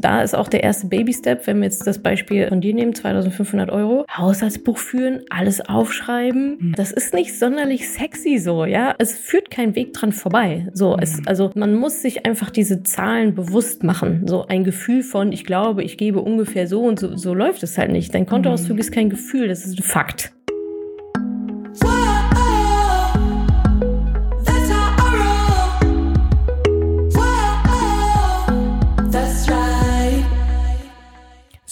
Da ist auch der erste Baby-Step, wenn wir jetzt das Beispiel von dir nehmen, 2500 Euro. Haushaltsbuch führen, alles aufschreiben. Mhm. Das ist nicht sonderlich sexy so, ja. Es führt kein Weg dran vorbei. So, es, mhm. also man muss sich einfach diese Zahlen bewusst machen. So ein Gefühl von, ich glaube, ich gebe ungefähr so und so, so läuft es halt nicht. Dein Kontoauszug mhm. ist kein Gefühl, das ist ein Fakt.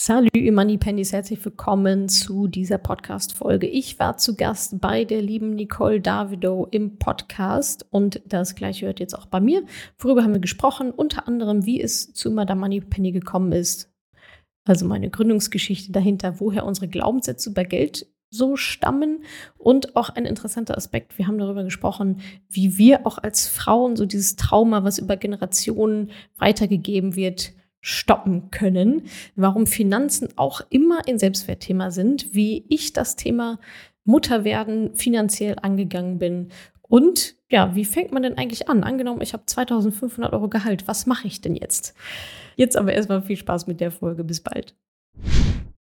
Salut, ihr Money Pennies, herzlich willkommen zu dieser Podcast-Folge. Ich war zu Gast bei der lieben Nicole Davido im Podcast und das gleiche hört jetzt auch bei mir. Worüber haben wir gesprochen? Unter anderem, wie es zu Madame Money Penny gekommen ist. Also meine Gründungsgeschichte dahinter, woher unsere Glaubenssätze über Geld so stammen und auch ein interessanter Aspekt. Wir haben darüber gesprochen, wie wir auch als Frauen so dieses Trauma, was über Generationen weitergegeben wird, stoppen können, warum Finanzen auch immer ein Selbstwertthema sind, wie ich das Thema Mutterwerden finanziell angegangen bin und ja, wie fängt man denn eigentlich an? Angenommen, ich habe 2500 Euro Gehalt, was mache ich denn jetzt? Jetzt aber erstmal viel Spaß mit der Folge. Bis bald.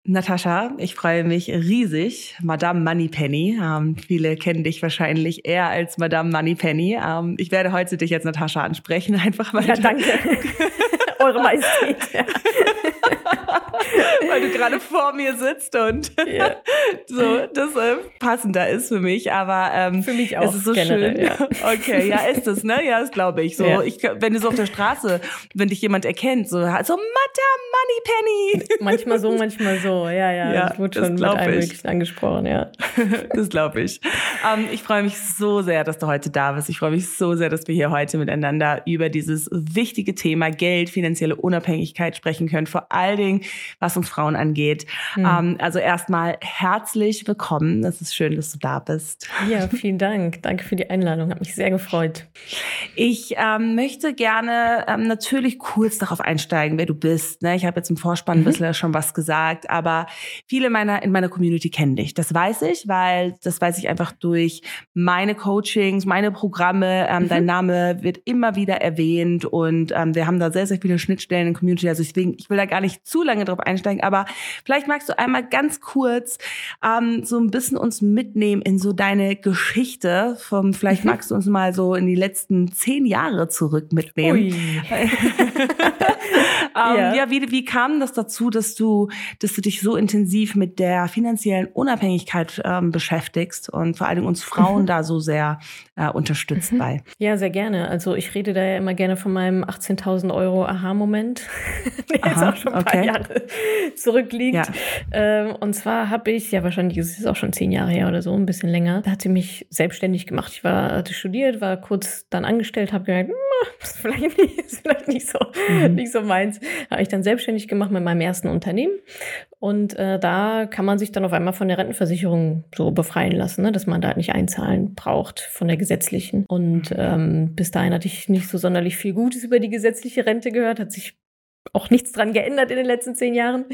Natascha, ich freue mich riesig. Madame Moneypenny. Ähm, viele kennen dich wahrscheinlich eher als Madame Moneypenny. Ähm, ich werde heute dich jetzt Natascha ansprechen, einfach weil. Ja, danke. Eure Majestät. Ja. Weil du gerade vor mir sitzt und ja. so das äh, passender ist für mich. Aber ähm, für mich auch. Es ist so generell, schön. Ja. Okay, ja, ist es, ne? Ja, das glaube ich. So, ja. ich, wenn du so auf der Straße, wenn dich jemand erkennt, so, so Madame Moneypenny. Manchmal so, manchmal so. Ja, ja. ja das wurde schon mit allem Möglichen angesprochen, ja. das glaube ich. Ähm, ich freue mich so sehr, dass du heute da bist. Ich freue mich so sehr, dass wir hier heute miteinander über dieses wichtige Thema Geld, finanzielle Unabhängigkeit sprechen können. Vor allen Dingen, was uns Frauen angeht. Mhm. Ähm, also erstmal herzlich willkommen. Es ist schön, dass du da bist. Ja, vielen Dank. Danke für die Einladung. Hat mich sehr gefreut. Ich ähm, möchte gerne ähm, natürlich kurz darauf einsteigen, wer du bist. Ne? Ich habe jetzt im Vorspann mhm. ein bisschen schon was gesagt, aber viele meiner in meiner Community kennen dich. Das weiß ich, weil das weiß ich einfach durch meine Coachings, meine Programme. Ähm, mhm. Dein Name wird immer wieder erwähnt und ähm, wir haben da sehr, sehr viele Schnittstellen in Community. Also deswegen, ich will da gar nicht zu lange drauf einsteigen, aber vielleicht magst du einmal ganz kurz ähm, so ein bisschen uns mitnehmen in so deine Geschichte. Vom, vielleicht mhm. magst du uns mal so in die letzten zehn Jahre zurück mitnehmen. ähm, ja. ja, wie, wie kam das dazu, dass du, dass du dich so intensiv mit der finanziellen Unabhängigkeit ähm, beschäftigst und vor allem uns Frauen mhm. da so sehr äh, unterstützt mhm. bei? Ja, sehr gerne. Also ich rede da ja immer gerne von meinem 18.000 Euro Aha-Moment, der Aha, jetzt auch schon ein paar okay. Jahre zurückliegt. Ja. Ähm, und zwar habe ich, ja wahrscheinlich ist es auch schon zehn Jahre her oder so, ein bisschen länger, da hat sie mich selbstständig gemacht. Ich war, hatte studiert, war kurz dann angestellt, habe gemerkt, das ist vielleicht nicht, ist vielleicht nicht so, mhm. nicht so meins. Habe ich dann selbstständig gemacht mit meinem ersten Unternehmen. Und äh, da kann man sich dann auf einmal von der Rentenversicherung so befreien lassen, ne? dass man da halt nicht einzahlen braucht von der gesetzlichen. Und ähm, bis dahin hatte ich nicht so sonderlich viel Gutes über die gesetzliche Rente gehört, hat sich auch nichts dran geändert in den letzten zehn Jahren.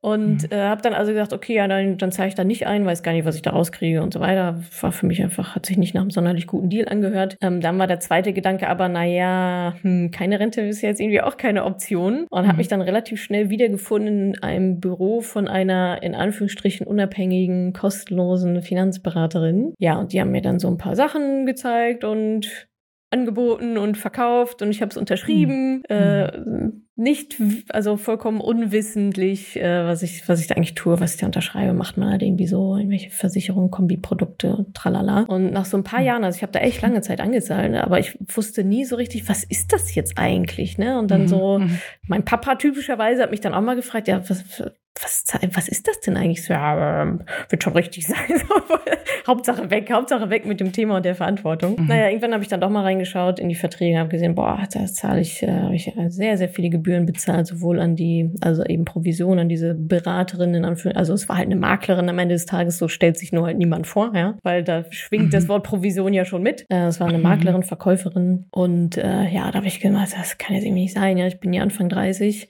Und mhm. äh, habe dann also gesagt, okay, ja, dann, dann zahle ich da nicht ein, weiß gar nicht, was ich da rauskriege und so weiter. War für mich einfach, hat sich nicht nach einem sonderlich guten Deal angehört. Ähm, dann war der zweite Gedanke aber, naja, hm, keine Rente ist ja jetzt irgendwie auch keine Option. Und mhm. habe mich dann relativ schnell wiedergefunden in einem Büro von einer, in Anführungsstrichen, unabhängigen, kostenlosen Finanzberaterin. Ja, und die haben mir dann so ein paar Sachen gezeigt und angeboten und verkauft und ich habe es unterschrieben. Mhm. Äh, nicht, also vollkommen unwissentlich, äh, was ich, was ich da eigentlich tue, was ich da unterschreibe, macht man halt irgendwie so irgendwelche Versicherungen, Kombiprodukte, tralala. Und nach so ein paar hm. Jahren, also ich habe da echt lange Zeit angezahlt, ne, aber ich wusste nie so richtig, was ist das jetzt eigentlich, ne? Und dann mhm. so, mhm. mein Papa typischerweise hat mich dann auch mal gefragt, ja, was, was, was ist das denn eigentlich so? Ja, ähm, wird schon richtig sein. Hauptsache weg, Hauptsache weg mit dem Thema und der Verantwortung. Mhm. Naja, irgendwann habe ich dann doch mal reingeschaut in die Verträge, habe gesehen, boah, da zahle ich, äh, ich sehr, sehr viele Gebühren bezahlt, sowohl an die, also eben Provision an diese Beraterin, in Anführungszeichen, also es war halt eine Maklerin am Ende des Tages, so stellt sich nur halt niemand vor, ja, weil da schwingt mhm. das Wort Provision ja schon mit. Äh, es war eine mhm. Maklerin, Verkäuferin und äh, ja, da habe ich gedacht, das kann jetzt irgendwie nicht sein, ja, ich bin ja Anfang 30,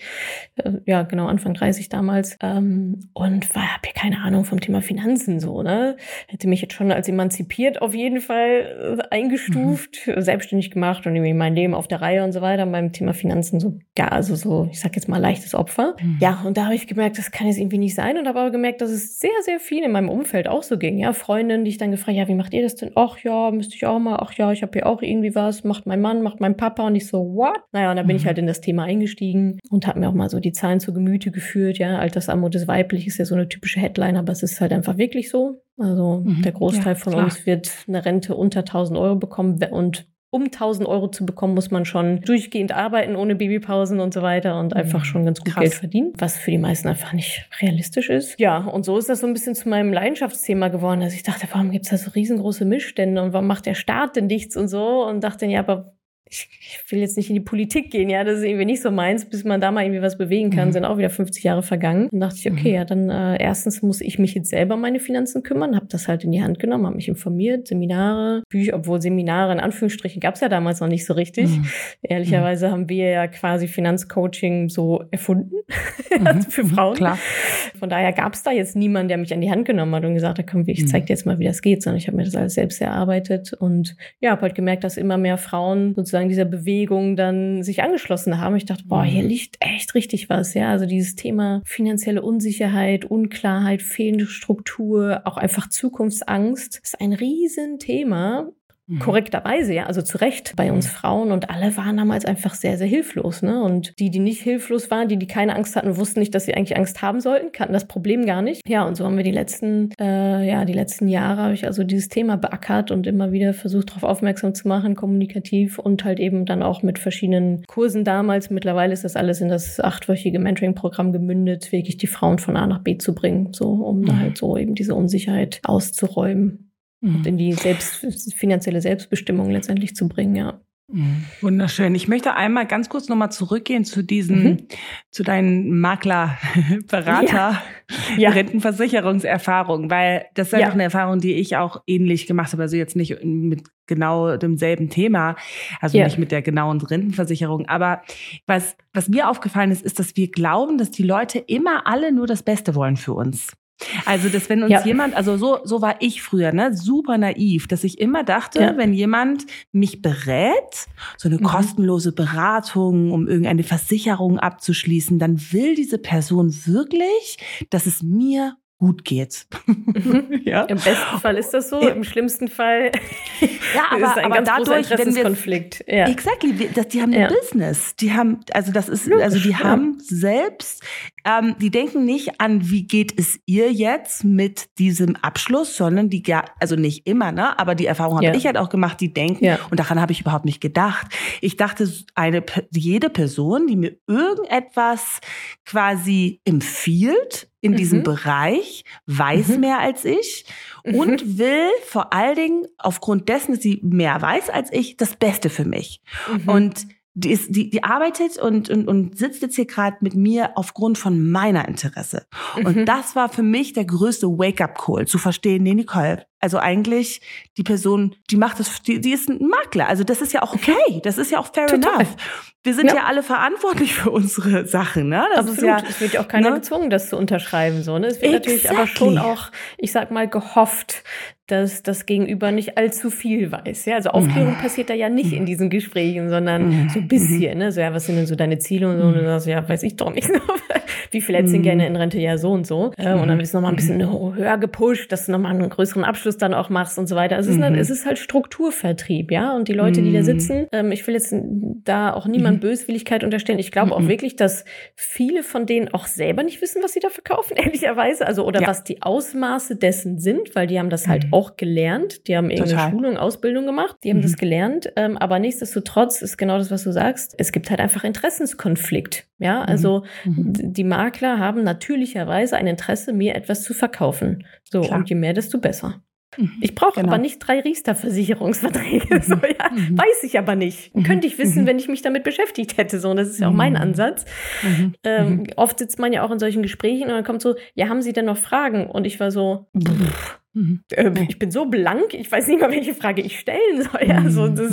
äh, ja, genau, Anfang 30 damals ähm, und war habe ja keine Ahnung vom Thema Finanzen so, ne? Hätte mich jetzt schon als emanzipiert auf jeden Fall äh, eingestuft, mhm. selbstständig gemacht und irgendwie mein Leben auf der Reihe und so weiter. Beim Thema Finanzen so, ja, also so, ich sag jetzt mal leichtes Opfer. Mhm. Ja, und da habe ich gemerkt, das kann jetzt irgendwie nicht sein und habe aber gemerkt, dass es sehr, sehr viel in meinem Umfeld auch so ging. Ja, Freundinnen, die ich dann gefragt, ja, wie macht ihr das denn? Ach ja, müsste ich auch mal. Ach ja, ich habe hier auch irgendwie was. Macht mein Mann, macht mein Papa und ich so, what? Naja, und dann bin mhm. ich halt in das Thema eingestiegen und habe mir auch mal so die Zahlen zu Gemüte geführt. Ja, Altersarmut ist weiblich ist ja so eine typische Headline, aber es ist halt einfach wirklich so. Also mhm. der Großteil ja, von klar. uns wird eine Rente unter 1000 Euro bekommen und um 1000 Euro zu bekommen, muss man schon durchgehend arbeiten, ohne Babypausen und so weiter und einfach mhm. schon ganz gut Krass. Geld verdienen, was für die meisten einfach nicht realistisch ist. Ja, und so ist das so ein bisschen zu meinem Leidenschaftsthema geworden, dass ich dachte, warum gibt es da so riesengroße Missstände und warum macht der Staat denn nichts und so und dachte, ja, aber ich, will jetzt nicht in die Politik gehen, ja, das ist irgendwie nicht so meins, bis man da mal irgendwie was bewegen kann, mhm. sind auch wieder 50 Jahre vergangen. Dann dachte ich, okay, mhm. ja, dann äh, erstens muss ich mich jetzt selber um meine Finanzen kümmern, habe das halt in die Hand genommen, habe mich informiert, Seminare, Bücher, obwohl Seminare in Anführungsstrichen gab es ja damals noch nicht so richtig. Mhm. Ehrlicherweise haben wir ja quasi Finanzcoaching so erfunden mhm. für Frauen. Klar. Von daher gab es da jetzt niemanden, der mich an die Hand genommen hat und gesagt hat, komm, ich mhm. zeig dir jetzt mal, wie das geht, sondern ich habe mir das alles selbst erarbeitet und ja, habe halt gemerkt, dass immer mehr Frauen sozusagen sozusagen dieser Bewegung dann sich angeschlossen haben. Ich dachte, boah, hier mhm. liegt echt richtig was, ja. Also dieses Thema finanzielle Unsicherheit, Unklarheit, fehlende Struktur, auch einfach Zukunftsangst ist ein Riesenthema. Mhm. Korrekterweise, ja, also zu Recht bei uns mhm. Frauen und alle waren damals einfach sehr, sehr hilflos. Ne? Und die, die nicht hilflos waren, die, die keine Angst hatten, wussten nicht, dass sie eigentlich Angst haben sollten, kannten das Problem gar nicht. Ja, und so haben wir die letzten, äh, ja, die letzten Jahre habe ich also dieses Thema beackert und immer wieder versucht, darauf aufmerksam zu machen, kommunikativ und halt eben dann auch mit verschiedenen Kursen damals. Mittlerweile ist das alles in das achtwöchige Mentoring-Programm gemündet, wirklich die Frauen von A nach B zu bringen, so um mhm. da halt so eben diese Unsicherheit auszuräumen mhm. und in die selbst, finanzielle Selbstbestimmung letztendlich zu bringen, ja. Mhm. Wunderschön. Ich möchte einmal ganz kurz nochmal zurückgehen zu diesen, mhm. zu deinen Makler, Berater, ja. ja. Rentenversicherungserfahrung, weil das ist einfach ja. eine Erfahrung, die ich auch ähnlich gemacht habe. Also jetzt nicht mit genau demselben Thema, also ja. nicht mit der genauen Rentenversicherung. Aber was, was mir aufgefallen ist, ist, dass wir glauben, dass die Leute immer alle nur das Beste wollen für uns. Also, dass wenn uns ja. jemand, also so, so war ich früher, ne, super naiv, dass ich immer dachte, ja. wenn jemand mich berät, so eine mhm. kostenlose Beratung, um irgendeine Versicherung abzuschließen, dann will diese Person wirklich, dass es mir gut geht. Mhm. ja. Im besten Fall ist das so, im schlimmsten Fall ja, aber, ist ein aber ganz dadurch, großer Interessenskonflikt. Ja. Exactly, das, die haben ein ja. Business, die haben, also das ist, also die haben selbst, ähm, die denken nicht an, wie geht es ihr jetzt mit diesem Abschluss, sondern die, also nicht immer, ne, aber die Erfahrung habe ich halt auch gemacht, die denken, und daran habe ich überhaupt nicht gedacht. Ich dachte, eine, jede Person, die mir irgendetwas quasi empfiehlt, in mhm. diesem Bereich, weiß mhm. mehr als ich und mhm. will vor allen Dingen aufgrund dessen, dass sie mehr weiß als ich, das Beste für mich. Mhm. Und die, ist, die, die arbeitet und, und, und sitzt jetzt hier gerade mit mir aufgrund von meiner Interesse. Und mhm. das war für mich der größte Wake-up-Call, zu verstehen, nee, Nicole, also eigentlich die Person, die macht das, die, die ist ein Makler. Also das ist ja auch okay. Das ist ja auch fair Total. enough. Wir sind ja. ja. alle verantwortlich für unsere Sachen, ne? Das Absolut. Ist ja, es wird ja auch keiner ne? gezwungen, das zu unterschreiben, so, ne? Es wird exactly. natürlich aber schon auch, ich sag mal, gehofft, dass das Gegenüber nicht allzu viel weiß. Ja, also Aufklärung mhm. passiert da ja nicht in diesen Gesprächen, sondern mhm. so ein bisschen, ne? So, ja, was sind denn so deine Ziele und so? Und du sagst, ja, weiß ich doch nicht. Wie viel hättest du gerne in Rente? Ja, so und so. Äh, und dann wird es nochmal ein bisschen höher gepusht, dass du nochmal einen größeren Abschluss dann auch machst und so weiter. Also es, ist, dann, es ist halt Strukturvertrieb, ja. Und die Leute, die da sitzen, ähm, ich will jetzt da auch niemand Böswilligkeit unterstellen. Ich glaube auch wirklich, dass viele von denen auch selber nicht wissen, was sie da verkaufen, ehrlicherweise. Also, oder ja. was die Ausmaße dessen sind, weil die haben das halt auch gelernt. Die haben irgendeine Total. Schulung, Ausbildung gemacht. Die haben mhm. das gelernt. Ähm, aber nichtsdestotrotz ist genau das, was du sagst. Es gibt halt einfach Interessenskonflikt. Ja, mhm. also mhm. die Makler haben natürlicherweise ein Interesse, mir etwas zu verkaufen. So, Klar. und je mehr, desto besser. Mhm. Ich brauche genau. aber nicht drei Riester-Versicherungsverträge. So, ja, mhm. Weiß ich aber nicht. Mhm. Könnte ich wissen, mhm. wenn ich mich damit beschäftigt hätte. So, und das ist ja auch mein mhm. Ansatz. Mhm. Ähm, oft sitzt man ja auch in solchen Gesprächen und dann kommt so, ja, haben Sie denn noch Fragen? Und ich war so, pff, äh, ich bin so blank, ich weiß nicht mal, welche Frage ich stellen soll. Also das,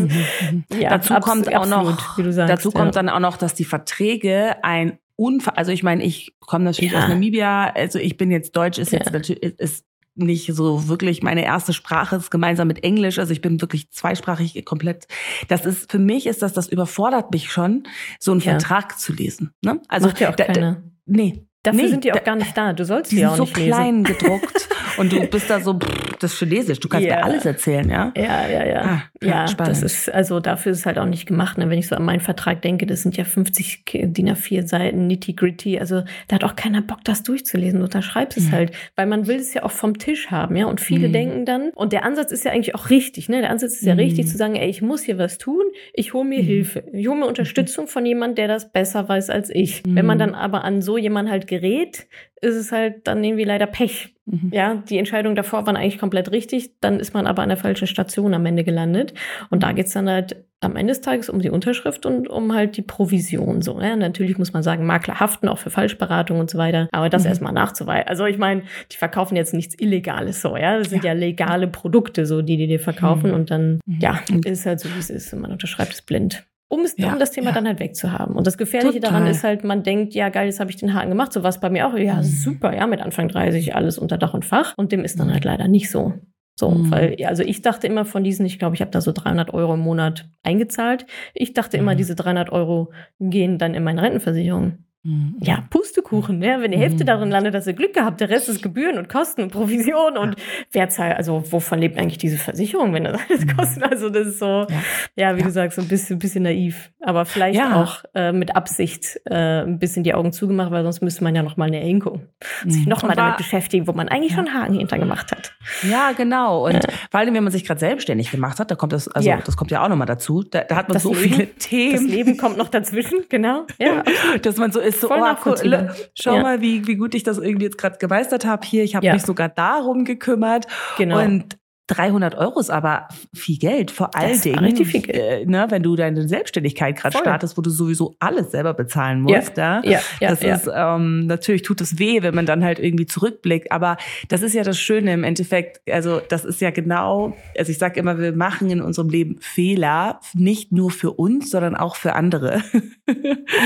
ja, dazu kommt auch noch, sagst, dazu kommt ja. dann auch noch, dass die Verträge ein unfassbar, also ich meine, ich komme natürlich ja. aus Namibia, also ich bin jetzt Deutsch, ist ja. jetzt natürlich, ist nicht so wirklich meine erste Sprache ist gemeinsam mit Englisch. Also ich bin wirklich zweisprachig komplett. Das ist für mich ist das das überfordert mich schon, so einen ja. Vertrag zu lesen. Ne? Also Macht ja auch keine. nee, Dafür nee, sind die auch gar nicht da. Du sollst die, die auch so nicht lesen. so klein gedruckt und du bist da so pff, das Chinesisch. Du kannst yeah. mir alles erzählen, ja? Ja, ja, ja. Ah, ja, spannend. das ist also dafür ist es halt auch nicht gemacht. Ne? Wenn ich so an meinen Vertrag denke, das sind ja 50 DIN A4 Seiten, nitty gritty. Also da hat auch keiner Bock, das durchzulesen. Du unterschreibst mhm. es halt, weil man will es ja auch vom Tisch haben, ja. Und viele mhm. denken dann. Und der Ansatz ist ja eigentlich auch richtig. Ne, der Ansatz ist ja mhm. richtig zu sagen, ey, ich muss hier was tun. Ich hole mir mhm. Hilfe. Ich hole mir Unterstützung von jemandem, der das besser weiß als ich. Wenn man mhm. dann aber an so jemanden halt gerät, ist es halt dann irgendwie leider Pech. Mhm. Ja, die Entscheidungen davor waren eigentlich komplett richtig, dann ist man aber an der falschen Station am Ende gelandet. Und da geht's dann halt am Ende des Tages um die Unterschrift und um halt die Provision. So, ja, natürlich muss man sagen, Makler haften auch für Falschberatung und so weiter, aber das mhm. erstmal nachzuweisen. Also ich meine, die verkaufen jetzt nichts Illegales so, ja. Das sind ja, ja legale Produkte, so die die dir verkaufen mhm. und dann, mhm. ja, ist halt so, wie es ist. Und man unterschreibt es blind um, es, ja, um das Thema ja. dann halt wegzuhaben. Und das Gefährliche Total. daran ist halt, man denkt, ja geil, jetzt habe ich den Haken gemacht. So war es bei mir auch. Ja, mhm. super, ja, mit Anfang 30 alles unter Dach und Fach. Und dem ist dann halt leider nicht so. So, mhm. weil, also ich dachte immer von diesen, ich glaube, ich habe da so 300 Euro im Monat eingezahlt. Ich dachte immer, mhm. diese 300 Euro gehen dann in meine Rentenversicherung. Mhm. Ja, Pustekuchen, ne? Wenn die Hälfte mhm. darin landet, dass ihr Glück gehabt, der Rest ist Gebühren und Kosten und Provision und wer zahlt, also wovon lebt eigentlich diese Versicherung, wenn das alles mhm. kostet? Also das ist so, ja, ja wie ja. du sagst, so ein bisschen, bisschen naiv. Aber vielleicht ja. auch äh, mit Absicht äh, ein bisschen die Augen zugemacht, weil sonst müsste man ja noch mal eine Hingucken. Sich noch mal damit beschäftigen, wo man eigentlich schon Haken hinter gemacht hat. Ja, genau. Und vor allem, wenn man sich gerade selbstständig gemacht hat, da kommt das, also das kommt ja auch noch mal dazu. Da, da hat man das so Leben, viele Themen. Das Leben kommt noch dazwischen, genau. Ja, dass man so ist, so, oh, cool, schau ja. mal, wie, wie gut ich das irgendwie jetzt gerade gemeistert habe hier. Ich habe ja. mich sogar darum gekümmert. Genau. Und 300 Euro ist aber viel Geld, vor allen Dingen, richtig viel Geld. Äh, ne, wenn du deine Selbstständigkeit gerade startest, wo du sowieso alles selber bezahlen musst. Ja, ja, ja das ja. ist ähm, natürlich tut es weh, wenn man dann halt irgendwie zurückblickt. Aber das ist ja das Schöne im Endeffekt. Also das ist ja genau. Also ich sage immer, wir machen in unserem Leben Fehler, nicht nur für uns, sondern auch für andere.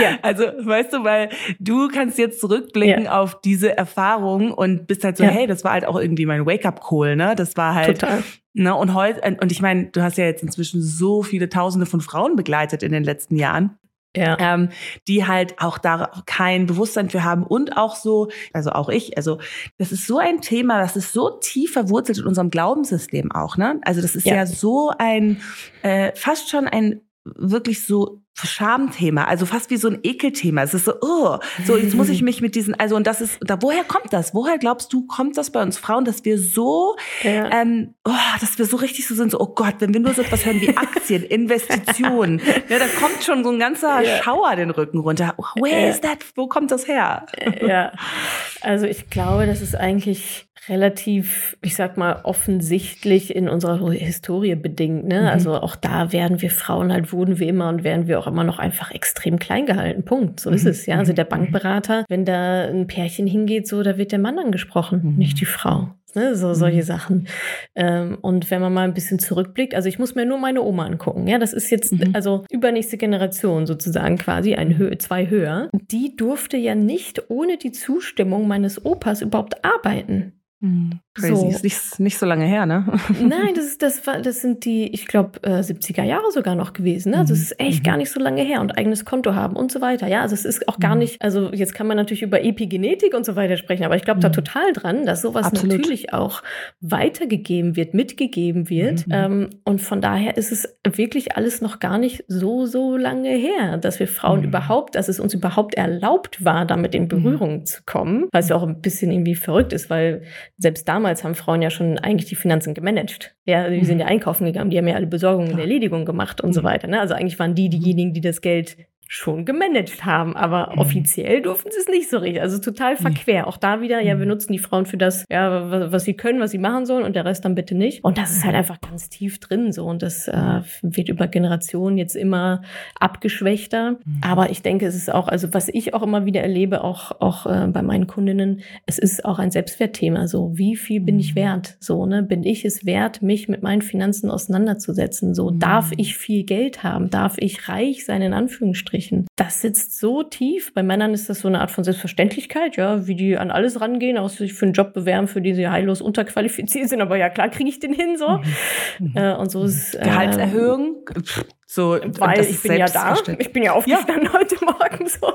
Ja. Also weißt du, weil du kannst jetzt zurückblicken ja. auf diese Erfahrung und bist halt so, hey, das war halt auch irgendwie mein Wake-up-Call, ne? Das war halt Total. Ne, und heute, und ich meine, du hast ja jetzt inzwischen so viele Tausende von Frauen begleitet in den letzten Jahren. Ja. Ähm, die halt auch da kein Bewusstsein für haben und auch so, also auch ich, also das ist so ein Thema, das ist so tief verwurzelt in unserem Glaubenssystem auch, ne? Also das ist ja, ja so ein, äh, fast schon ein wirklich so Schamthema, also fast wie so ein Ekelthema. Es ist so, oh, so jetzt muss ich mich mit diesen, also und das ist, da woher kommt das? Woher glaubst du, kommt das bei uns Frauen, dass wir so, ja. ähm, oh, dass wir so richtig so sind, so, oh Gott, wenn wir nur so etwas hören wie Aktien, Investitionen, ja, da kommt schon so ein ganzer ja. Schauer den Rücken runter. Where ja. is that? Wo kommt das her? Ja, also ich glaube, das ist eigentlich relativ, ich sag mal, offensichtlich in unserer Historie bedingt. Ne? Mhm. Also auch da werden wir Frauen halt, wurden wir immer und werden wir auch immer noch einfach extrem klein gehalten. Punkt. So mhm. ist es, ja. Also der mhm. Bankberater, wenn da ein Pärchen hingeht, so, da wird der Mann angesprochen, mhm. nicht die Frau. Ne, so solche mhm. Sachen. Ähm, und wenn man mal ein bisschen zurückblickt, also ich muss mir nur meine Oma angucken. Ja, das ist jetzt mhm. also übernächste Generation sozusagen quasi ein Hö zwei höher. Die durfte ja nicht ohne die Zustimmung meines Opas überhaupt arbeiten. Mhm. Crazy, so. ist nicht, nicht so lange her, ne? Nein, das, ist, das, war, das sind die, ich glaube, äh, 70er Jahre sogar noch gewesen. Ne? Also es ist echt mhm. gar nicht so lange her und eigenes Konto haben und so weiter. Ja, also es ist auch gar mhm. nicht, also jetzt kann man natürlich über Epigenetik und so weiter sprechen, aber ich glaube mhm. da total dran, dass sowas Absolut. natürlich auch weitergegeben wird, mitgegeben wird. Mhm. Ähm, und von daher ist es wirklich alles noch gar nicht so, so lange her, dass wir Frauen mhm. überhaupt, dass es uns überhaupt erlaubt war, damit in Berührung zu kommen, was ja auch ein bisschen irgendwie verrückt ist, weil selbst damals damals haben Frauen ja schon eigentlich die Finanzen gemanagt. Ja, die sind ja mhm. einkaufen gegangen, die haben ja alle Besorgungen und Erledigungen gemacht und so mhm. weiter. Ne? Also eigentlich waren die diejenigen, die das Geld schon gemanagt haben, aber mhm. offiziell durften sie es nicht so richtig. Also total mhm. verquer. Mhm. Auch da wieder, ja, wir mhm. nutzen die Frauen für das, ja, was, was, sie können, was sie machen sollen und der Rest dann bitte nicht. Und das ist halt einfach ganz tief drin so und das äh, wird über Generationen jetzt immer abgeschwächter. Mhm. Aber ich denke, es ist auch, also was ich auch immer wieder erlebe, auch, auch äh, bei meinen Kundinnen, es ist auch ein Selbstwertthema. So, wie viel bin ich wert? So, ne, bin ich es wert, mich mit meinen Finanzen auseinanderzusetzen? So, darf ich viel Geld haben? Darf ich reich sein, in Anführungsstrichen? Anführungsstrichen. Das sitzt so tief. Bei Männern ist das so eine Art von Selbstverständlichkeit, ja, wie die an alles rangehen, auch sich für einen Job bewerben, für den sie heillos unterqualifiziert sind. Aber ja, klar kriege ich den hin so. Mhm. Äh, und so ist äh, Gehaltserhöhung. So, weil ich bin ja da, ich bin ja aufgestanden ja. heute Morgen so.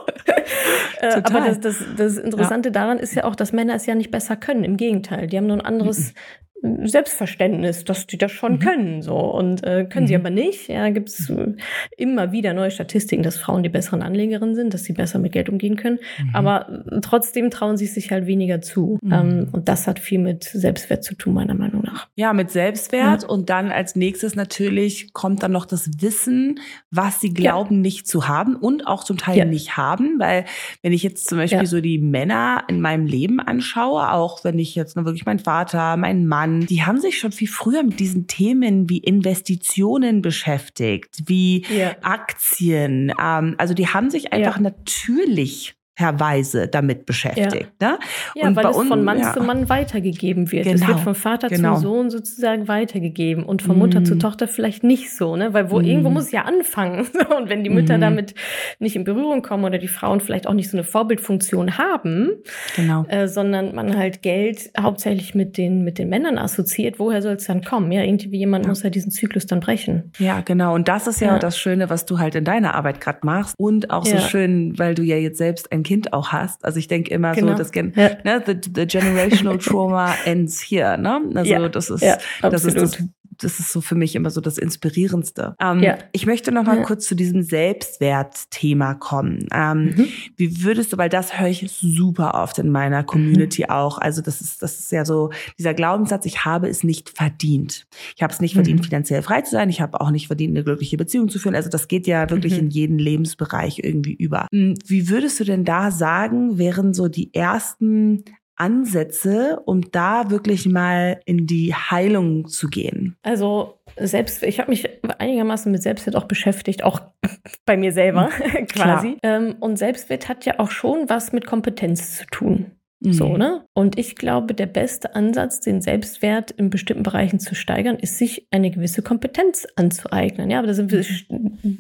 Äh, aber das, das, das Interessante ja. daran ist ja auch, dass Männer es ja nicht besser können. Im Gegenteil, die haben nur ein anderes Selbstverständnis, dass die das schon mhm. können, so und äh, können mhm. sie aber nicht. Ja, gibt es äh, immer wieder neue Statistiken, dass Frauen die besseren Anlegerinnen sind, dass sie besser mit Geld umgehen können. Mhm. Aber trotzdem trauen sie sich halt weniger zu. Mhm. Ähm, und das hat viel mit Selbstwert zu tun, meiner Meinung nach. Ja, mit Selbstwert. Und dann als nächstes natürlich kommt dann noch das Wissen, was sie glauben, ja. nicht zu haben und auch zum Teil ja. nicht haben. Weil wenn ich jetzt zum Beispiel ja. so die Männer in meinem Leben anschaue, auch wenn ich jetzt nur wirklich meinen Vater, meinen Mann, an, die haben sich schon viel früher mit diesen Themen wie Investitionen beschäftigt, wie ja. Aktien. Ähm, also die haben sich einfach ja. natürlich Weise damit beschäftigt. Ja, ne? ja und weil es uns, von Mann ja. zu Mann weitergegeben wird. Genau. Es wird von Vater genau. zum Sohn sozusagen weitergegeben und von Mutter mm. zu Tochter vielleicht nicht so, ne? Weil wo mm. irgendwo muss es ja anfangen. und wenn die Mütter mm. damit nicht in Berührung kommen oder die Frauen vielleicht auch nicht so eine Vorbildfunktion haben, genau. äh, sondern man halt Geld hauptsächlich mit den mit den Männern assoziiert, woher soll es dann kommen? Ja, irgendwie jemand ja. muss ja diesen Zyklus dann brechen. Ja, genau. Und das ist ja, das Schöne, was du halt in deiner Arbeit gerade machst und auch so schön, weil du ja jetzt selbst ein Kind auch hast. Also ich denke immer genau. so, das ja. ne, the, the generational trauma ends here. Ne? Also ja. das ist, ja, das ist das das ist so für mich immer so das Inspirierendste. Ähm, ja. Ich möchte noch mal ja. kurz zu diesem Selbstwertthema kommen. Ähm, mhm. Wie würdest du, weil das höre ich super oft in meiner Community mhm. auch. Also das ist, das ist ja so dieser Glaubenssatz, ich habe es nicht verdient. Ich habe es nicht verdient, mhm. finanziell frei zu sein. Ich habe auch nicht verdient, eine glückliche Beziehung zu führen. Also das geht ja wirklich mhm. in jeden Lebensbereich irgendwie über. Hm, wie würdest du denn da sagen, wären so die ersten Ansätze, um da wirklich mal in die Heilung zu gehen? Also selbst, ich habe mich einigermaßen mit Selbstwert auch beschäftigt, auch bei mir selber quasi. Ähm, und Selbstwert hat ja auch schon was mit Kompetenz zu tun. So, mhm. ne? Und ich glaube, der beste Ansatz, den Selbstwert in bestimmten Bereichen zu steigern, ist, sich eine gewisse Kompetenz anzueignen. Ja, aber da sind wir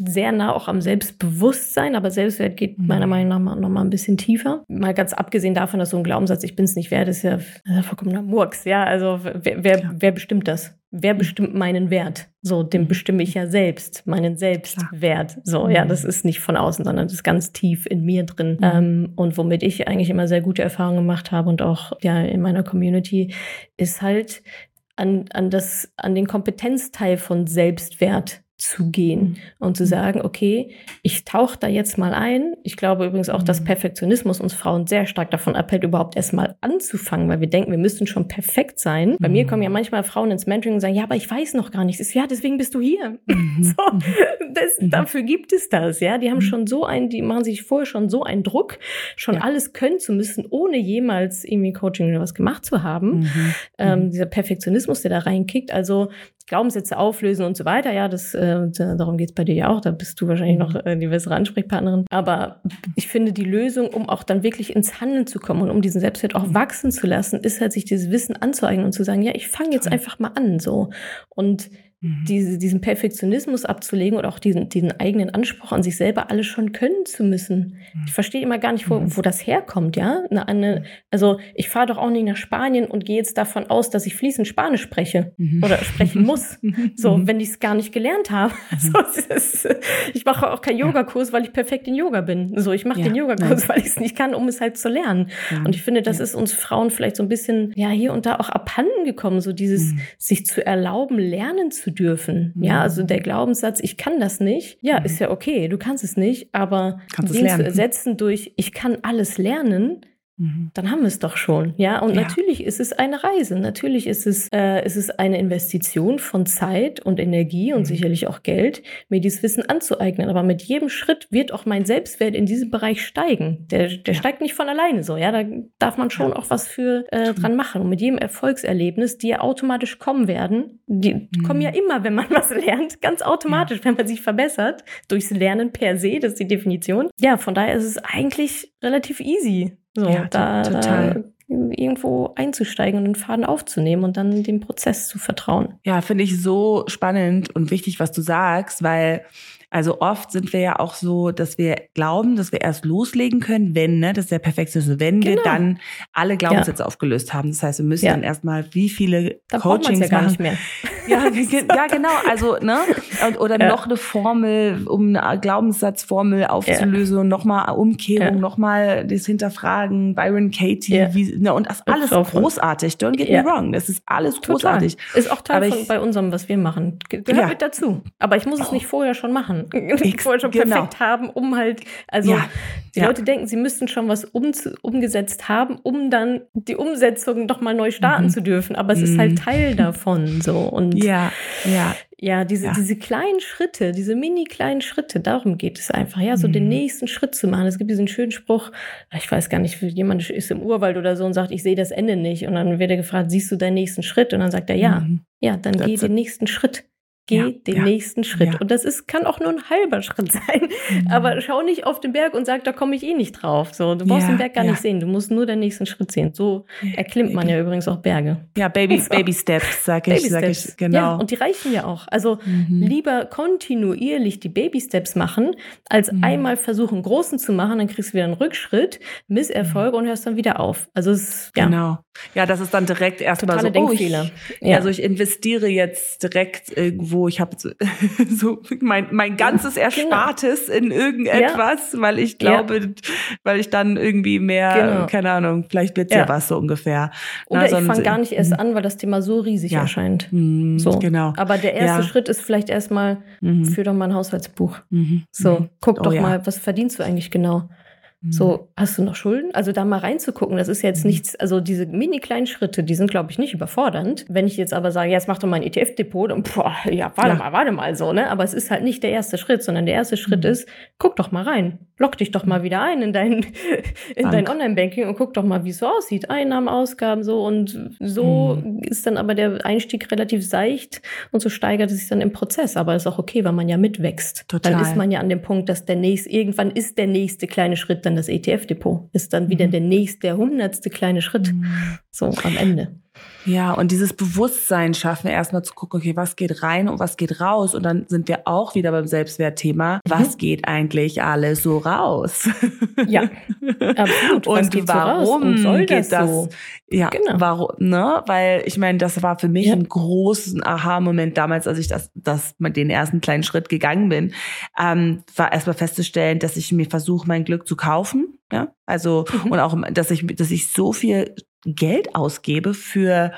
sehr nah auch am Selbstbewusstsein, aber Selbstwert geht mhm. meiner Meinung nach noch mal ein bisschen tiefer. Mal ganz abgesehen davon, dass so ein Glaubenssatz, ich bin es nicht wert, ist ja, ist ja vollkommener Murks. Ja, also wer, wer, wer bestimmt das? Wer bestimmt meinen Wert? So, den bestimme ich ja selbst, meinen Selbstwert. So, ja, das ist nicht von außen, sondern das ist ganz tief in mir drin. Mhm. Ähm, und womit ich eigentlich immer sehr gute Erfahrungen gemacht habe und auch ja in meiner Community, ist halt an, an das, an den Kompetenzteil von Selbstwert zu gehen mhm. und zu mhm. sagen, okay, ich tauche da jetzt mal ein. Ich glaube übrigens auch, dass mhm. Perfektionismus uns Frauen sehr stark davon abhält, überhaupt erstmal anzufangen, weil wir denken, wir müssten schon perfekt sein. Bei mir kommen ja manchmal Frauen ins Mentoring und sagen, ja, aber ich weiß noch gar nichts. Ja, deswegen bist du hier. so, das, dafür gibt es das, ja. Die haben schon so einen, die machen sich vorher schon so einen Druck, schon ja. alles können zu müssen, ohne jemals irgendwie Coaching oder was gemacht zu haben. Mhm. Ähm, dieser Perfektionismus, der da reinkickt. Also Glaubenssätze auflösen und so weiter. Ja, das, äh, darum geht's bei dir ja auch. Da bist du wahrscheinlich noch äh, die bessere Ansprechpartnerin. Aber ich finde, die Lösung, um auch dann wirklich ins Handeln zu kommen und um diesen Selbstwert auch wachsen zu lassen, ist halt, sich dieses Wissen anzueignen und zu sagen, ja, ich fange jetzt einfach mal an, so. Und Mhm. Diese, diesen Perfektionismus abzulegen oder auch diesen, diesen eigenen Anspruch an sich selber alles schon können zu müssen. Mhm. Ich verstehe immer gar nicht, wo, mhm. wo das herkommt, ja. Eine, eine, also ich fahre doch auch nicht nach Spanien und gehe jetzt davon aus, dass ich fließend Spanisch spreche mhm. oder sprechen muss. so, wenn ich es gar nicht gelernt habe. So, ist, ich mache auch keinen Yogakurs, weil ich perfekt in Yoga bin. So, ich mache ja, den Yogakurs, weil ich es nicht kann, um es halt zu lernen. Ja. Und ich finde, das ist uns Frauen vielleicht so ein bisschen, ja, hier und da auch abhanden gekommen, so dieses, sich zu erlauben, lernen zu dürfen. Ja, also der Glaubenssatz, ich kann das nicht, ja, ist ja okay, du kannst es nicht, aber kannst den zu ersetzen durch, ich kann alles lernen, Mhm. Dann haben wir es doch schon, ja. Und ja. natürlich ist es eine Reise. Natürlich ist es, äh, ist es eine Investition von Zeit und Energie und mhm. sicherlich auch Geld, mir dieses Wissen anzueignen. Aber mit jedem Schritt wird auch mein Selbstwert in diesem Bereich steigen. Der, der ja. steigt nicht von alleine so, ja. Da darf man schon ja. auch was für äh, dran machen. Und mit jedem Erfolgserlebnis, die ja automatisch kommen werden, die mhm. kommen ja immer, wenn man was lernt, ganz automatisch, wenn man sich verbessert, durchs Lernen per se, das ist die Definition. Ja, von daher ist es eigentlich relativ easy. So, ja, da, total. Da irgendwo einzusteigen und den Faden aufzunehmen und dann dem Prozess zu vertrauen. Ja, finde ich so spannend und wichtig, was du sagst, weil Also oft sind wir ja auch so, dass wir glauben, dass wir erst loslegen können, wenn, ne, das ist der perfekte, so wenn genau. wir dann alle Glaubenssätze ja. aufgelöst haben. Das heißt, wir müssen ja. dann erstmal wie viele da Coachings ja gar machen. Nicht mehr. Ja, ja, genau. Also, ne? Oder ja. noch eine Formel, um eine Glaubenssatzformel aufzulösen und nochmal Umkehrung, nochmal das Hinterfragen, Byron Katie, wie, ne, und das alles großartig. Don't get me wrong. Das ist alles großartig. Total. Ist auch Teil von, bei unserem, was wir machen. Gehört mit dazu. Aber ich muss es nicht vorher schon machen. Ich vorher schon genau. perfekt haben, um halt, also die Leute denken, sie müssten schon was um, umgesetzt haben, um dann die Umsetzung doch mal neu starten mhm. zu dürfen. Aber es mhm. ist halt mhm. Teil davon so. Und ja, ja. Ja, diese, ja. diese kleinen Schritte, diese mini kleinen Schritte, darum geht es einfach, ja, so mhm. den nächsten Schritt zu machen. Es gibt diesen schönen Spruch, ich weiß gar nicht, jemand ist im Urwald oder so und sagt, ich sehe das Ende nicht. Und dann wird er gefragt, siehst du deinen nächsten Schritt? Und dann sagt er, ja, mhm. ja, dann That's geh den nächsten Schritt. Geh ja, den ja, nächsten Schritt. Ja. Und das ist, kann auch nur ein halber Schritt sein. Mhm. Aber schau nicht auf den Berg und sag, da komme ich eh nicht drauf. So, du brauchst den Berg gar nicht sehen. Du musst nur den nächsten Schritt sehen. So erklimmt man ja übrigens auch Berge. Ja, Baby, so. Baby Steps, sag ich, Baby sag Steps. ich, genau. Ja, und die reichen ja auch. Also mhm. lieber kontinuierlich die Baby Steps machen, als mhm. einmal versuchen, großen zu machen, dann kriegst du wieder einen Rückschritt, Misserfolge und hörst dann wieder auf. Also es, ja. Genau. Ja, das ist dann direkt erstmal so, Denkfehler. Oh, ich. Also ich investiere jetzt direkt irgendwo, ich habe so, so mein, mein ganzes genau. Erspartes genau. in irgendetwas, ja. weil ich glaube, ja. weil ich dann irgendwie mehr, genau. keine Ahnung, vielleicht wird's ja. was so ungefähr. Oder Na, ich fange gar nicht erst an, weil das Thema so riesig erscheint. Mhm, so. Genau. Aber der erste Schritt ist vielleicht erstmal, mhm. führ doch mal ein Haushaltsbuch. Mhm. So, mhm. guck oh, doch mal, was verdienst du eigentlich genau? So, mhm. hast du noch Schulden? Also da mal reinzugucken, das ist jetzt mhm. nichts, also diese mini kleinen Schritte, die sind, glaube ich, nicht überfordernd. Wenn ich jetzt aber sage, jetzt mach doch mal ein ETF-Depot, dann, boah, ja, warte ja. mal, warte mal so, ne? Aber es ist halt nicht der erste Schritt, sondern der erste Schritt mhm. ist, guck doch mal rein. Log dich doch mal mhm. wieder ein in dein, in dein Online-Banking und guck doch mal, wie es so aussieht. Einnahmen, Ausgaben, so. Und so mhm. ist dann aber der Einstieg relativ seicht und so steigert es sich dann im Prozess. Aber ist auch okay, weil man ja mitwächst. Total. Dann ist man ja an dem Punkt, dass der nächste, irgendwann ist der nächste kleine Schritt dann dann das ETF-Depot. Ist dann wieder mhm. der nächste, der hundertste kleine Schritt. Mhm. So am Ende. Ja, und dieses Bewusstsein schaffen, erstmal zu gucken, okay, was geht rein und was geht raus? Und dann sind wir auch wieder beim Selbstwertthema. Mhm. Was geht eigentlich alles so raus? Ja, absolut. und warum so und geht das? So? Ja, genau. warum, ne? Weil ich meine, das war für mich ja. ein großen Aha-Moment damals, als ich das, das mit den ersten kleinen Schritt gegangen bin, ähm, war erstmal festzustellen, dass ich mir versuche, mein Glück zu kaufen. Ja, also, mhm. und auch, dass ich, dass ich so viel Geld ausgebe für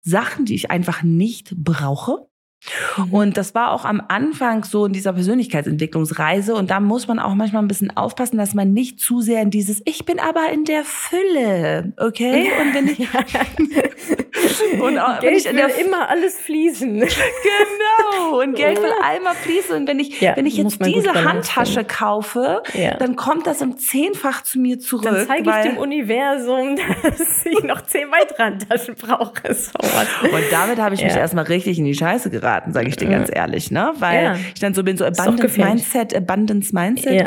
Sachen, die ich einfach nicht brauche. Mhm. Und das war auch am Anfang so in dieser Persönlichkeitsentwicklungsreise. Und da muss man auch manchmal ein bisschen aufpassen, dass man nicht zu sehr in dieses Ich bin aber in der Fülle, okay? Und wenn ich und auch, Geld wenn ich in der will immer alles fließen. genau. Und Geld will einmal fließen. Und wenn ich ja, wenn ich jetzt diese Handtasche kaufe, ja. dann kommt das im Zehnfach zu mir zurück. Dann zeige ich dem Universum, dass ich noch zehn weitere Handtaschen brauche. So und damit habe ich ja. mich erstmal richtig in die Scheiße geraten geraten, sage ich dir ganz ehrlich, ne? Weil ja. ich dann so bin, so Abundance Mindset, Abundance Mindset. Ja.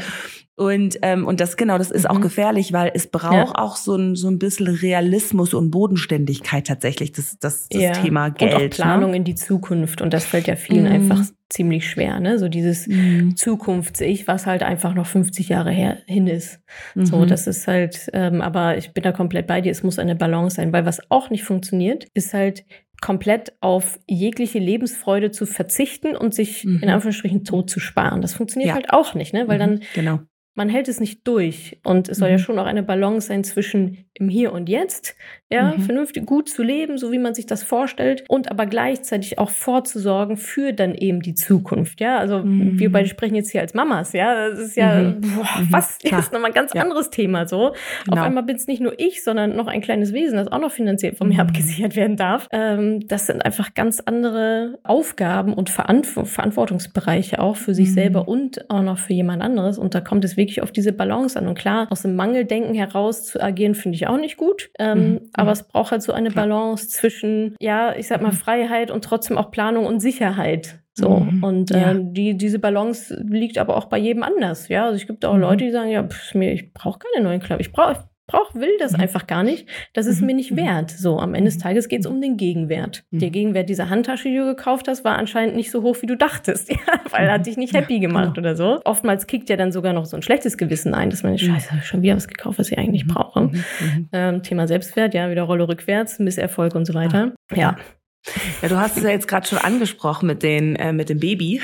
Und, ähm, und das genau, das ist mhm. auch gefährlich, weil es braucht ja. auch so ein, so ein bisschen Realismus und Bodenständigkeit tatsächlich, das, das, das ja. Thema Geld. Und auch ne? Planung ne? in die Zukunft. Und das fällt ja vielen mhm. einfach ziemlich schwer, ne? So dieses mhm. Zukunfts-Ich, was halt einfach noch 50 Jahre her, hin ist. So, mhm. das ist halt, ähm, aber ich bin da komplett bei dir, es muss eine Balance sein, weil was auch nicht funktioniert, ist halt komplett auf jegliche Lebensfreude zu verzichten und sich mhm. in Anführungsstrichen tot zu sparen. Das funktioniert ja. halt auch nicht, ne? Weil mhm. dann genau man hält es nicht durch. Und es soll mhm. ja schon auch eine Balance sein zwischen im Hier und Jetzt, ja, mhm. vernünftig gut zu leben, so wie man sich das vorstellt, und aber gleichzeitig auch vorzusorgen für dann eben die Zukunft, ja. Also mhm. wir beide sprechen jetzt hier als Mamas, ja. Das ist ja, mhm. boah, mhm. was ist nochmal ein ganz ja. anderes Thema so. Genau. Auf einmal bin es nicht nur ich, sondern noch ein kleines Wesen, das auch noch finanziell von mir mhm. abgesichert werden darf. Ähm, das sind einfach ganz andere Aufgaben und Verantw Verantwortungsbereiche auch für sich selber und auch noch für jemand anderes. Und da kommt es wirklich wirklich auf diese Balance an. Und klar, aus dem Mangeldenken heraus zu agieren, finde ich auch nicht gut. Ähm, mhm. Aber es braucht halt so eine. Balance zwischen, ja, ich sag mal, mhm. Freiheit und trotzdem auch Planung und Sicherheit. So. Mhm. Und äh, ja. die, diese Balance liegt aber auch bei jedem anders. Ja, also es gibt auch mhm. Leute, die sagen, ja, pff, mir, ich brauche keine neuen Klamotten. Ich brauche brauche, will das mhm. einfach gar nicht. Das ist mhm. mir nicht mhm. wert. So, am Ende des Tages geht es um den Gegenwert. Der Gegenwert dieser Handtasche, die du gekauft hast, war anscheinend nicht so hoch, wie du dachtest. Ja, weil er hat dich nicht happy gemacht genau. oder so. Oftmals kickt ja dann sogar noch so ein schlechtes Gewissen ein, dass man, scheiße, schon wieder was gekauft, was ich eigentlich brauche. Ähm, Thema Selbstwert, ja, wieder Rolle rückwärts, Misserfolg und so weiter. Ja. Ja, du hast es ja jetzt gerade schon angesprochen mit den äh, mit dem Baby.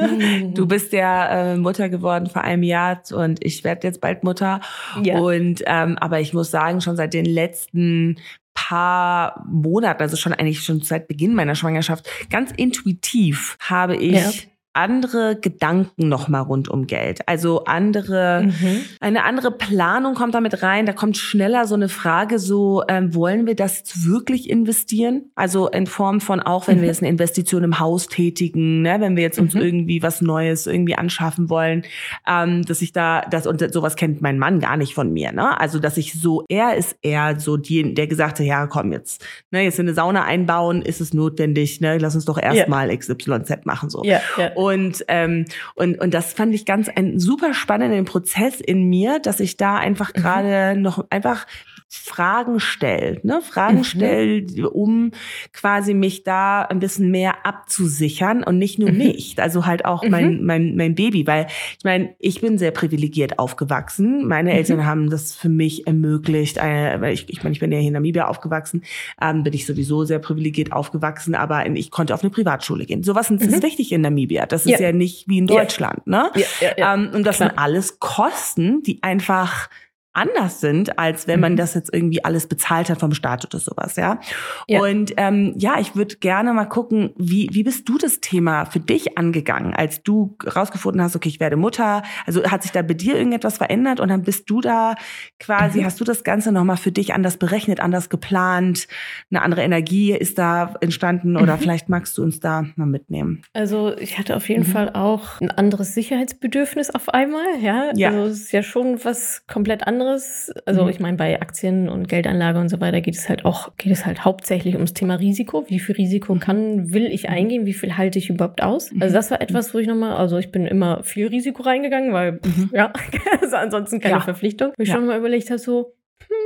Mhm. Du bist ja äh, Mutter geworden vor einem Jahr und ich werde jetzt bald Mutter. Ja. Und ähm, aber ich muss sagen, schon seit den letzten paar Monaten, also schon eigentlich schon seit Beginn meiner Schwangerschaft, ganz intuitiv habe ich ja andere Gedanken nochmal rund um Geld. Also andere, mhm. eine andere Planung kommt damit rein. Da kommt schneller so eine Frage so, ähm, wollen wir das jetzt wirklich investieren? Also in Form von auch, wenn mhm. wir jetzt eine Investition im Haus tätigen, ne, wenn wir jetzt uns mhm. irgendwie was Neues irgendwie anschaffen wollen, ähm, dass ich da, das und sowas kennt mein Mann gar nicht von mir, ne? Also, dass ich so, er ist eher so die, der gesagt hat, ja, komm jetzt, ne, jetzt in eine Sauna einbauen, ist es notwendig, ne, lass uns doch erstmal yeah. XYZ machen, so. Yeah, yeah. Und, ähm, und, und das fand ich ganz einen super spannenden Prozess in mir, dass ich da einfach mhm. gerade mhm. noch einfach Fragen stellt, ne? Fragen mhm. stellt, um quasi mich da ein bisschen mehr abzusichern und nicht nur mhm. mich, also halt auch mhm. mein, mein, mein Baby, weil ich meine, ich bin sehr privilegiert aufgewachsen. Meine mhm. Eltern haben das für mich ermöglicht, äh, weil ich, ich meine, ich bin ja hier in Namibia aufgewachsen, ähm, bin ich sowieso sehr privilegiert aufgewachsen, aber ich konnte auf eine Privatschule gehen. Sowas ist mhm. wichtig in Namibia. Das ist ja, ja nicht wie in Deutschland, ja. ne? Ja, ja, ja. Ähm, und das Klar. sind alles Kosten, die einfach anders sind, als wenn man mhm. das jetzt irgendwie alles bezahlt hat vom Staat oder sowas, ja. ja. Und ähm, ja, ich würde gerne mal gucken, wie, wie bist du das Thema für dich angegangen, als du rausgefunden hast, okay, ich werde Mutter. Also hat sich da bei dir irgendetwas verändert und dann bist du da quasi, mhm. hast du das Ganze nochmal für dich anders berechnet, anders geplant, eine andere Energie ist da entstanden oder mhm. vielleicht magst du uns da mal mitnehmen? Also ich hatte auf jeden mhm. Fall auch ein anderes Sicherheitsbedürfnis auf einmal, ja. ja. Also es ist ja schon was komplett anderes anderes. Also mhm. ich meine, bei Aktien und Geldanlage und so weiter geht es halt auch, geht es halt hauptsächlich ums Thema Risiko. Wie viel Risiko kann, will ich mhm. eingehen? Wie viel halte ich überhaupt aus? Mhm. Also das war etwas, wo ich nochmal, also ich bin immer viel Risiko reingegangen, weil, mhm. ja, also ansonsten keine ja. Verpflichtung. Wo ich ja. schon mal überlegt habe, so,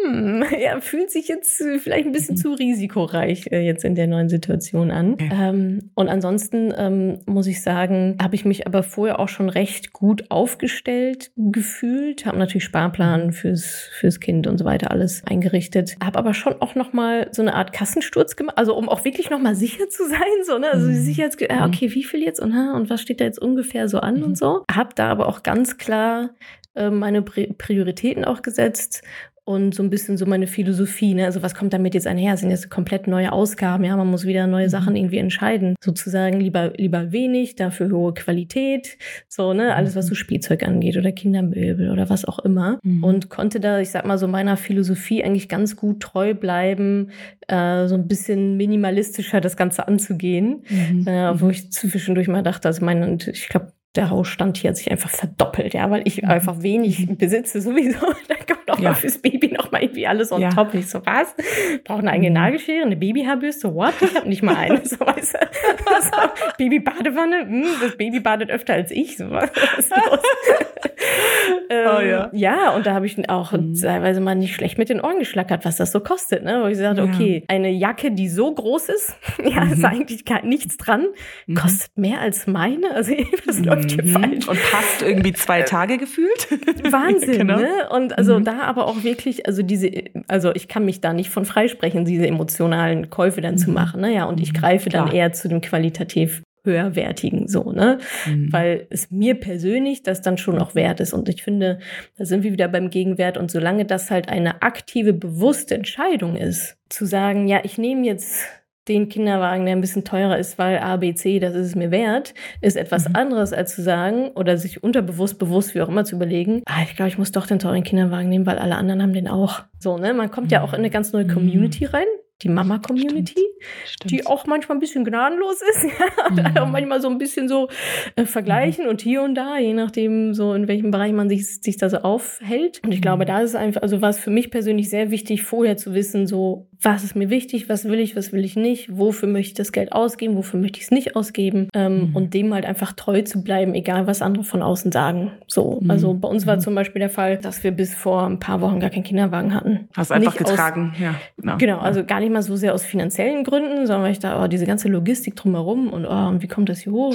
hm, ja, fühlt sich jetzt vielleicht ein bisschen mhm. zu risikoreich äh, jetzt in der neuen Situation an. Okay. Ähm, und ansonsten ähm, muss ich sagen, habe ich mich aber vorher auch schon recht gut aufgestellt gefühlt, habe natürlich Sparplan mhm. fürs fürs Kind und so weiter alles eingerichtet, habe aber schon auch noch mal so eine Art Kassensturz gemacht, also um auch wirklich noch mal sicher zu sein, so ne, also mhm. sicher jetzt, äh, okay, wie viel jetzt und und was steht da jetzt ungefähr so an mhm. und so. Habe da aber auch ganz klar äh, meine Prioritäten auch gesetzt und so ein bisschen so meine Philosophie. Ne? Also was kommt damit jetzt einher? Sind jetzt komplett neue Ausgaben? Ja, man muss wieder neue mhm. Sachen irgendwie entscheiden. Sozusagen lieber lieber wenig, dafür hohe Qualität. So ne, alles was so mhm. Spielzeug angeht oder Kindermöbel oder was auch immer. Mhm. Und konnte da, ich sag mal so meiner Philosophie eigentlich ganz gut treu bleiben, äh, so ein bisschen minimalistischer das Ganze anzugehen, mhm. äh, wo mhm. ich zwischendurch mal dachte, also mein, ich glaube der Hausstand hier hat sich einfach verdoppelt, ja, weil ich mhm. einfach wenig besitze sowieso. Da kommt auch ja. mal fürs Baby noch mal irgendwie alles on ja. top. Ich so, was? Brauche eine eigene mhm. Nagelschere, eine Babyhaarbürste, what? Ich habe nicht mal eine. So, weißt du? so, Babybadewanne, hm, das Baby badet öfter als ich. So, was ist los? ähm, oh, ja. ja, und da habe ich auch mhm. teilweise mal nicht schlecht mit den Ohren geschlackert, was das so kostet. Ne? Wo ich sagte, ja. okay, eine Jacke, die so groß ist, ja, mhm. ist eigentlich gar nichts dran, mhm. kostet mehr als meine. Also was läuft mhm. falsch? Und passt irgendwie zwei Tage gefühlt. Wahnsinn, genau. ne? Und also mhm. da aber auch wirklich, also diese, also ich kann mich da nicht von freisprechen, diese emotionalen Käufe dann zu machen. Ne? Ja, und ich greife dann eher zu dem qualitativ höherwertigen so, ne? Mhm. Weil es mir persönlich das dann schon auch wert ist. Und ich finde, da sind wir wieder beim Gegenwert. Und solange das halt eine aktive, bewusste Entscheidung ist, zu sagen, ja, ich nehme jetzt den Kinderwagen, der ein bisschen teurer ist, weil A, B, C, das ist es mir wert, ist etwas mhm. anderes als zu sagen oder sich unterbewusst, bewusst, wie auch immer zu überlegen, ah, ich glaube, ich muss doch den teuren Kinderwagen nehmen, weil alle anderen haben den auch. So, ne? Man kommt ja auch in eine ganz neue mhm. Community rein, die Mama-Community. Die auch manchmal ein bisschen gnadenlos ist. und mhm. auch manchmal so ein bisschen so äh, vergleichen mhm. und hier und da, je nachdem, so in welchem Bereich man sich, sich da so aufhält. Und ich glaube, mhm. da ist einfach, also war es für mich persönlich sehr wichtig, vorher zu wissen, so, was ist mir wichtig, was will ich, was will ich nicht, wofür möchte ich das Geld ausgeben, wofür möchte ich es nicht ausgeben ähm, mhm. und dem halt einfach treu zu bleiben, egal was andere von außen sagen. So, mhm. also bei uns war zum Beispiel der Fall, dass wir bis vor ein paar Wochen gar keinen Kinderwagen hatten. Hast einfach nicht getragen, aus, ja. Genau. genau, also gar nicht mal so sehr aus finanziellen Gründen, sondern weil ich da, oh, diese ganze Logistik drumherum und, oh, und wie kommt das hier hoch?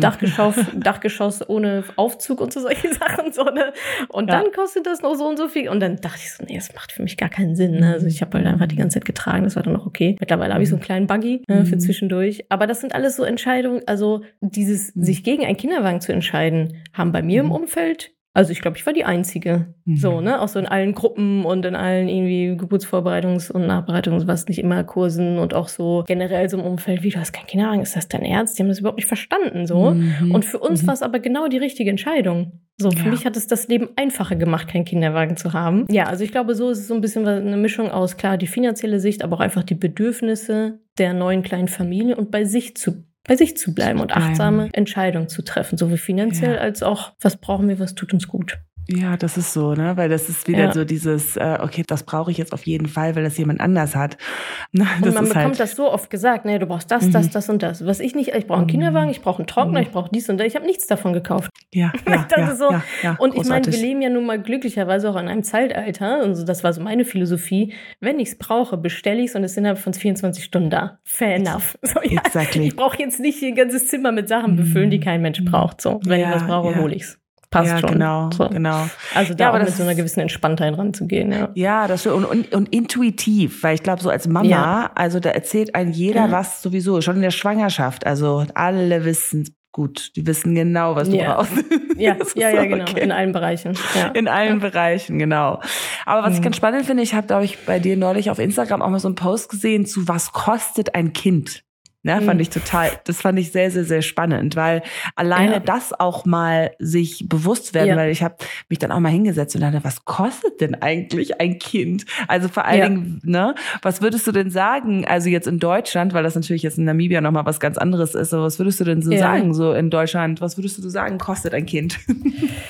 Dachgeschoss, Dachgeschoss ohne Aufzug und so solche Sachen. So, ne? Und ja. dann kostet das noch so und so viel. Und dann dachte ich so, nee, das macht für mich gar keinen Sinn. Ne? Also ich habe halt einfach die ganze Zeit getragen, das war dann noch okay. Mittlerweile habe ich so einen kleinen Buggy äh, für mhm. zwischendurch. Aber das sind alles so Entscheidungen, also dieses mhm. sich gegen einen Kinderwagen zu entscheiden, haben bei mir im mhm. Umfeld also ich glaube, ich war die Einzige. Mhm. So, ne? Auch so in allen Gruppen und in allen irgendwie Geburtsvorbereitungs- und Nachbereitungs-, was nicht immer Kursen und auch so generell so im Umfeld, wie du hast kein Kinderwagen, ist das dein Ernst? Die haben das überhaupt nicht verstanden. so. Mhm. Und für uns mhm. war es aber genau die richtige Entscheidung. So, für ja. mich hat es das Leben einfacher gemacht, keinen Kinderwagen zu haben. Ja, also ich glaube, so ist es so ein bisschen eine Mischung aus, klar, die finanzielle Sicht, aber auch einfach die Bedürfnisse der neuen kleinen Familie und bei sich zu bei sich zu bleiben und achtsame Entscheidungen zu treffen, sowohl finanziell ja. als auch, was brauchen wir, was tut uns gut. Ja, das ist so, ne? Weil das ist wieder ja. so dieses, äh, okay, das brauche ich jetzt auf jeden Fall, weil das jemand anders hat. Ne? und man bekommt halt das so oft gesagt, ne, du brauchst das, das, mhm. das und das. Was ich nicht, ich brauche einen mhm. Kinderwagen, ich brauche einen Trockner, mhm. ich brauche dies und das. Ich habe nichts davon gekauft. Ja, ja, ja, so. ja, ja Und ich meine, wir leben ja nun mal glücklicherweise auch in einem Zeitalter, und so, das war so meine Philosophie, wenn ich es brauche, bestelle ich es und es sind innerhalb von 24 Stunden da. Fair enough. So, ja, exactly. Ich brauche jetzt nicht ein ganzes Zimmer mit Sachen befüllen, die kein Mensch braucht. So, wenn ich was brauche, hole ich es passt ja, schon. Genau, so. genau. Also da ja, aber mit so einer gewissen Entspanntheit ranzugehen, ja. Ja, das und, und, und intuitiv, weil ich glaube, so als Mama, ja. also da erzählt ein jeder ja. was sowieso, schon in der Schwangerschaft. Also alle wissen gut, die wissen genau, was du ja. brauchst. Ja, ja, ja, genau. Okay. In allen Bereichen. Ja. In allen Bereichen, genau. Aber was mhm. ich ganz spannend finde, ich habe, glaube ich, bei dir neulich auf Instagram auch mal so einen Post gesehen zu was kostet ein Kind? Ne, fand mhm. ich total, das fand ich sehr, sehr, sehr spannend, weil alleine ja. das auch mal sich bewusst werden, ja. weil ich habe mich dann auch mal hingesetzt und dachte, was kostet denn eigentlich ein Kind? Also vor allen ja. Dingen, ne, was würdest du denn sagen, also jetzt in Deutschland, weil das natürlich jetzt in Namibia nochmal was ganz anderes ist, aber was würdest du denn so sagen, so in Deutschland, was würdest du sagen, kostet ein Kind?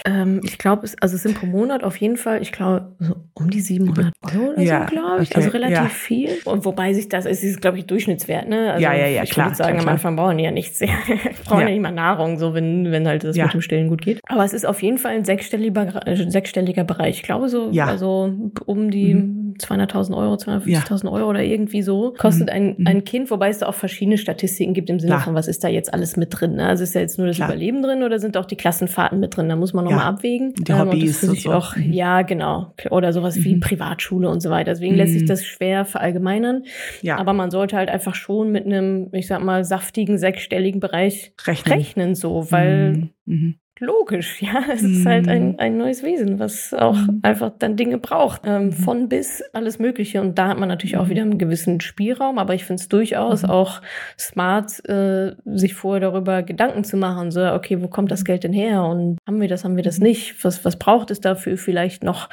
Ähm, ich glaube, also es sind pro Monat auf jeden Fall, ich glaube, so um die 700 Euro oder so, glaube ich, okay. also relativ viel. Und wobei sich das, es ist, glaube ich, Durchschnittswert, ne? Also ja, ja, ja ja, ich klar, würde sagen, klar, am Anfang brauchen die ja nichts. brauchen ja. ja nicht mal Nahrung, so wenn, wenn halt das ja. mit dem Stillen gut geht. Aber es ist auf jeden Fall ein sechsstelliger, äh, sechsstelliger Bereich. Ich glaube so, ja. also um die mhm. 200.000 Euro, 250.000 ja. Euro oder irgendwie so kostet mhm. ein, mhm. ein Kind, wobei es da auch verschiedene Statistiken gibt im Sinne klar. von, was ist da jetzt alles mit drin. Ne? Also ist da jetzt nur das klar. Überleben drin oder sind auch die Klassenfahrten mit drin? Da muss man nochmal ja. abwägen. Die Hobbys ähm, und, so. auch, mhm. Ja, genau. Oder sowas wie mhm. Privatschule und so weiter. Deswegen lässt sich mhm. das schwer verallgemeinern. Ja. Aber man sollte halt einfach schon mit einem, ich sag mal, saftigen sechsstelligen Bereich rechnen, rechnen so, weil mhm logisch, ja. Es ist halt ein, mhm. ein neues Wesen, was auch mhm. einfach dann Dinge braucht. Ähm, mhm. von bis alles Mögliche. Und da hat man natürlich auch wieder einen gewissen Spielraum, aber ich finde es durchaus auch smart, äh, sich vorher darüber Gedanken zu machen. So, okay, wo kommt das Geld denn her? Und haben wir das, haben wir das nicht? Was, was braucht es dafür vielleicht noch?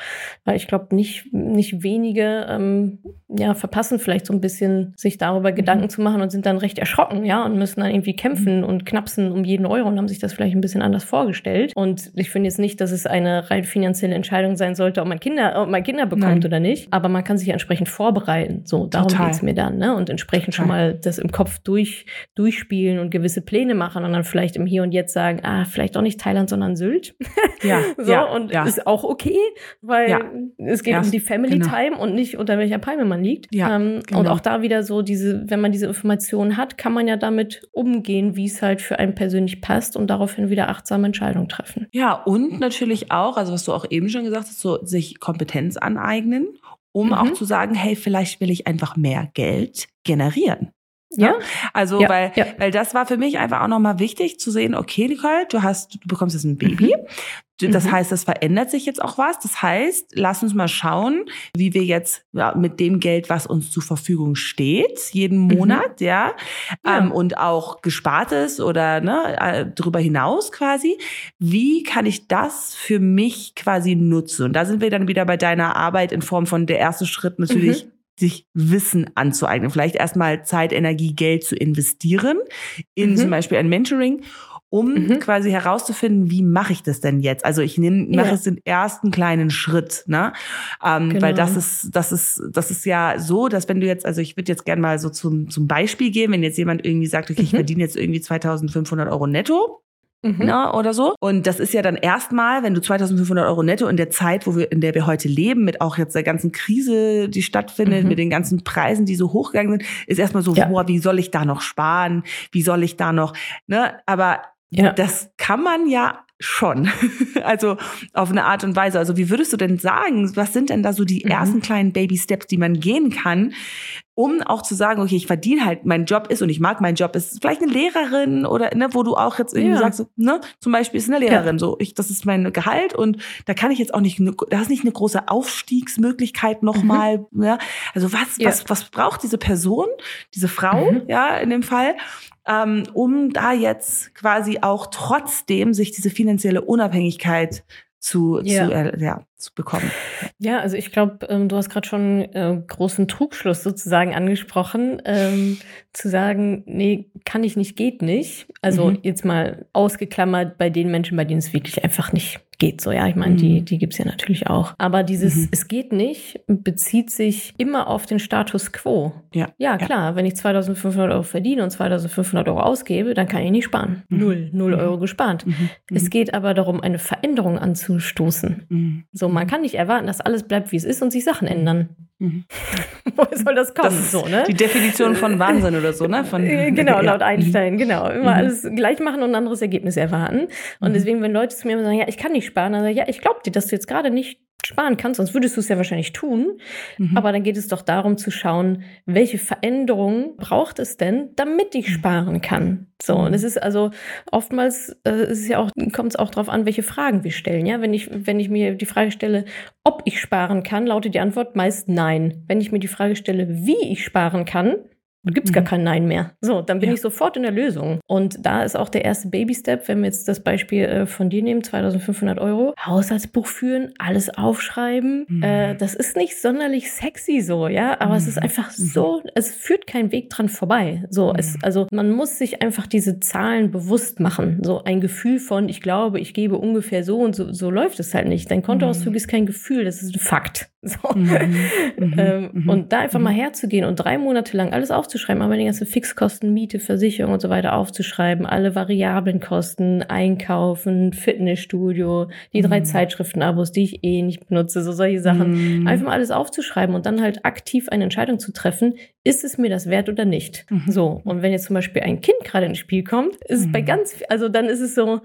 Weil ich glaube, nicht, nicht wenige ähm, ja, verpassen vielleicht so ein bisschen, sich darüber Gedanken zu machen und sind dann recht erschrocken, ja, und müssen dann irgendwie kämpfen und knapsen um jeden Euro und haben sich das vielleicht ein bisschen anders vorgestellt gestellt. Und ich finde jetzt nicht, dass es eine rein finanzielle Entscheidung sein sollte, ob man Kinder, ob man Kinder bekommt Nein. oder nicht. Aber man kann sich entsprechend vorbereiten. So, darum geht es mir dann, ne? Und entsprechend Total. schon mal das im Kopf durch, durchspielen und gewisse Pläne machen und dann vielleicht im Hier und Jetzt sagen, ah, vielleicht auch nicht Thailand, sondern Sylt. Ja. so, ja, und ja. ist auch okay, weil ja. es geht um die Family genau. Time und nicht unter welcher Palme man liegt. Ja, ähm, genau. Und auch da wieder so diese, wenn man diese Informationen hat, kann man ja damit umgehen, wie es halt für einen persönlich passt und daraufhin wieder achtsam entscheiden Entscheidung treffen. Ja, und natürlich auch, also was du auch eben schon gesagt hast, so sich Kompetenz aneignen, um mhm. auch zu sagen, hey, vielleicht will ich einfach mehr Geld generieren. Ja. Ne? Also, ja, weil, ja. weil das war für mich einfach auch nochmal wichtig zu sehen, okay, Nicole, du hast, du bekommst jetzt ein Baby. Mhm. Das mhm. heißt, es verändert sich jetzt auch was. Das heißt, lass uns mal schauen, wie wir jetzt ja, mit dem Geld, was uns zur Verfügung steht, jeden mhm. Monat, mhm. ja, ähm, und auch gespartes oder ne, äh, darüber hinaus quasi, wie kann ich das für mich quasi nutzen? Und da sind wir dann wieder bei deiner Arbeit in Form von der erste Schritt natürlich mhm sich Wissen anzueignen. Vielleicht erstmal Zeit, Energie, Geld zu investieren in mhm. zum Beispiel ein Mentoring um mhm. quasi herauszufinden, wie mache ich das denn jetzt? Also ich nehme, mache ja. es den ersten kleinen Schritt, ne? Ähm, genau. Weil das ist, das ist, das ist ja so, dass wenn du jetzt, also ich würde jetzt gerne mal so zum, zum Beispiel gehen, wenn jetzt jemand irgendwie sagt, okay, mhm. ich verdiene jetzt irgendwie 2500 Euro netto, Mhm. Na, ne, oder so. Und das ist ja dann erstmal, wenn du 2500 Euro netto in der Zeit, wo wir, in der wir heute leben, mit auch jetzt der ganzen Krise, die stattfindet, mhm. mit den ganzen Preisen, die so hochgegangen sind, ist erstmal so, ja. boah, wie soll ich da noch sparen? Wie soll ich da noch, ne? Aber ja. Das kann man ja schon. also auf eine Art und Weise. Also wie würdest du denn sagen, was sind denn da so die mhm. ersten kleinen Baby-Steps, die man gehen kann, um auch zu sagen, okay, ich verdiene halt, mein Job ist und ich mag meinen Job, ist vielleicht eine Lehrerin oder ne, wo du auch jetzt irgendwie ja. sagst, ne, zum Beispiel ist eine Lehrerin ja. so, ich, das ist mein Gehalt und da kann ich jetzt auch nicht, da ist nicht eine große Aufstiegsmöglichkeit nochmal, mhm. ja. Also was, ja. was, was braucht diese Person, diese Frau, mhm. ja, in dem Fall, ähm, um da jetzt quasi auch trotzdem sich diese finanzielle Unabhängigkeit zu, ja. zu, äh, ja, zu bekommen. Ja, also ich glaube, ähm, du hast gerade schon äh, großen Trugschluss sozusagen angesprochen, ähm, zu sagen, nee, kann ich nicht, geht nicht. Also mhm. jetzt mal ausgeklammert bei den Menschen, bei denen es wirklich einfach nicht geht so, ja. Ich meine, mhm. die, die gibt's ja natürlich auch. Aber dieses mhm. es geht nicht bezieht sich immer auf den Status quo. Ja. Ja, klar. Ja. Wenn ich 2500 Euro verdiene und 2500 Euro ausgebe, dann kann ich nicht sparen. Mhm. Null, null mhm. Euro gespart. Mhm. Es mhm. geht aber darum, eine Veränderung anzustoßen. So, man kann nicht erwarten, dass alles bleibt, wie es ist und sich Sachen ändern. Mhm. Woher soll das kommen? Das so, ne? Die Definition von Wahnsinn oder so, ne? Von, äh, genau, laut Einstein, genau. Immer mhm. alles gleich machen und ein anderes Ergebnis erwarten. Und mhm. deswegen, wenn Leute zu mir sagen, ja, ich kann nicht sparen, dann sage ich, ja, ich glaube dir, dass du jetzt gerade nicht sparen kannst, sonst würdest du es ja wahrscheinlich tun. Mhm. Aber dann geht es doch darum zu schauen, welche Veränderungen braucht es denn, damit ich mhm. sparen kann. So, und es ist also oftmals äh, ist ja auch, kommt es auch darauf an, welche Fragen wir stellen. Ja, wenn ich, wenn ich mir die Frage stelle, ob ich sparen kann, lautet die Antwort meist nein. Wenn ich mir die Frage stelle, wie ich sparen kann, gibt es gar mhm. kein Nein mehr. So, dann bin ja. ich sofort in der Lösung. Und da ist auch der erste Baby-Step, wenn wir jetzt das Beispiel äh, von dir nehmen, 2500 Euro, Haushaltsbuch führen, alles aufschreiben. Mhm. Äh, das ist nicht sonderlich sexy so, ja, aber mhm. es ist mhm. einfach mhm. so, es führt kein Weg dran vorbei. So, es, mhm. also man muss sich einfach diese Zahlen bewusst machen. So ein Gefühl von, ich glaube, ich gebe ungefähr so und so, so läuft es halt nicht. Dein Kontoauszug ist kein Gefühl, das ist ein Fakt. So. ähm, und da einfach mal herzugehen und drei Monate lang alles aufzuschreiben, aber die ganzen Fixkosten, Miete, Versicherung und so weiter aufzuschreiben, alle variablen Kosten, Einkaufen, Fitnessstudio, die drei mhm. Zeitschriftenabos, die ich eh nicht benutze, so solche Sachen. Mhm. Einfach mal alles aufzuschreiben und dann halt aktiv eine Entscheidung zu treffen, ist es mir das wert oder nicht? Mhm. So. Und wenn jetzt zum Beispiel ein Kind gerade ins Spiel kommt, ist es bei mhm. ganz, also dann ist es so,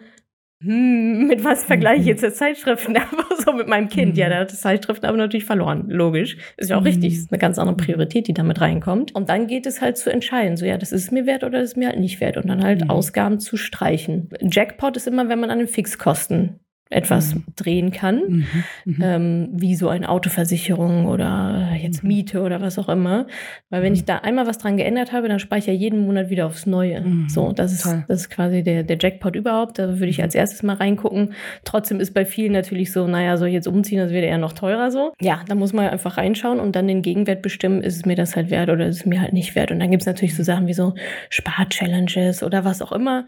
hm, mit was vergleiche ich jetzt das Zeitschriftenabo so mit meinem Kind? Ja, mhm. der hat das Zeitschriftenabo natürlich verloren. Logisch. Ist ja auch richtig. Ist eine ganz andere Priorität, die damit reinkommt. Und dann geht es halt zu entscheiden. So, ja, das ist mir wert oder das ist mir halt nicht wert. Und dann halt mhm. Ausgaben zu streichen. Jackpot ist immer, wenn man an den Fixkosten etwas mhm. drehen kann, mhm. Mhm. Ähm, wie so eine Autoversicherung oder jetzt mhm. Miete oder was auch immer. Weil wenn ich mhm. da einmal was dran geändert habe, dann spare ich ja jeden Monat wieder aufs Neue. Mhm. So, das ist, das ist quasi der, der Jackpot überhaupt. Da würde ich als erstes mal reingucken. Trotzdem ist bei vielen natürlich so, naja, soll ich jetzt umziehen, das wird eher noch teurer so. Ja, da muss man einfach reinschauen und dann den Gegenwert bestimmen, ist es mir das halt wert oder ist es mir halt nicht wert. Und dann gibt es natürlich so Sachen wie so Spar-Challenges oder was auch immer.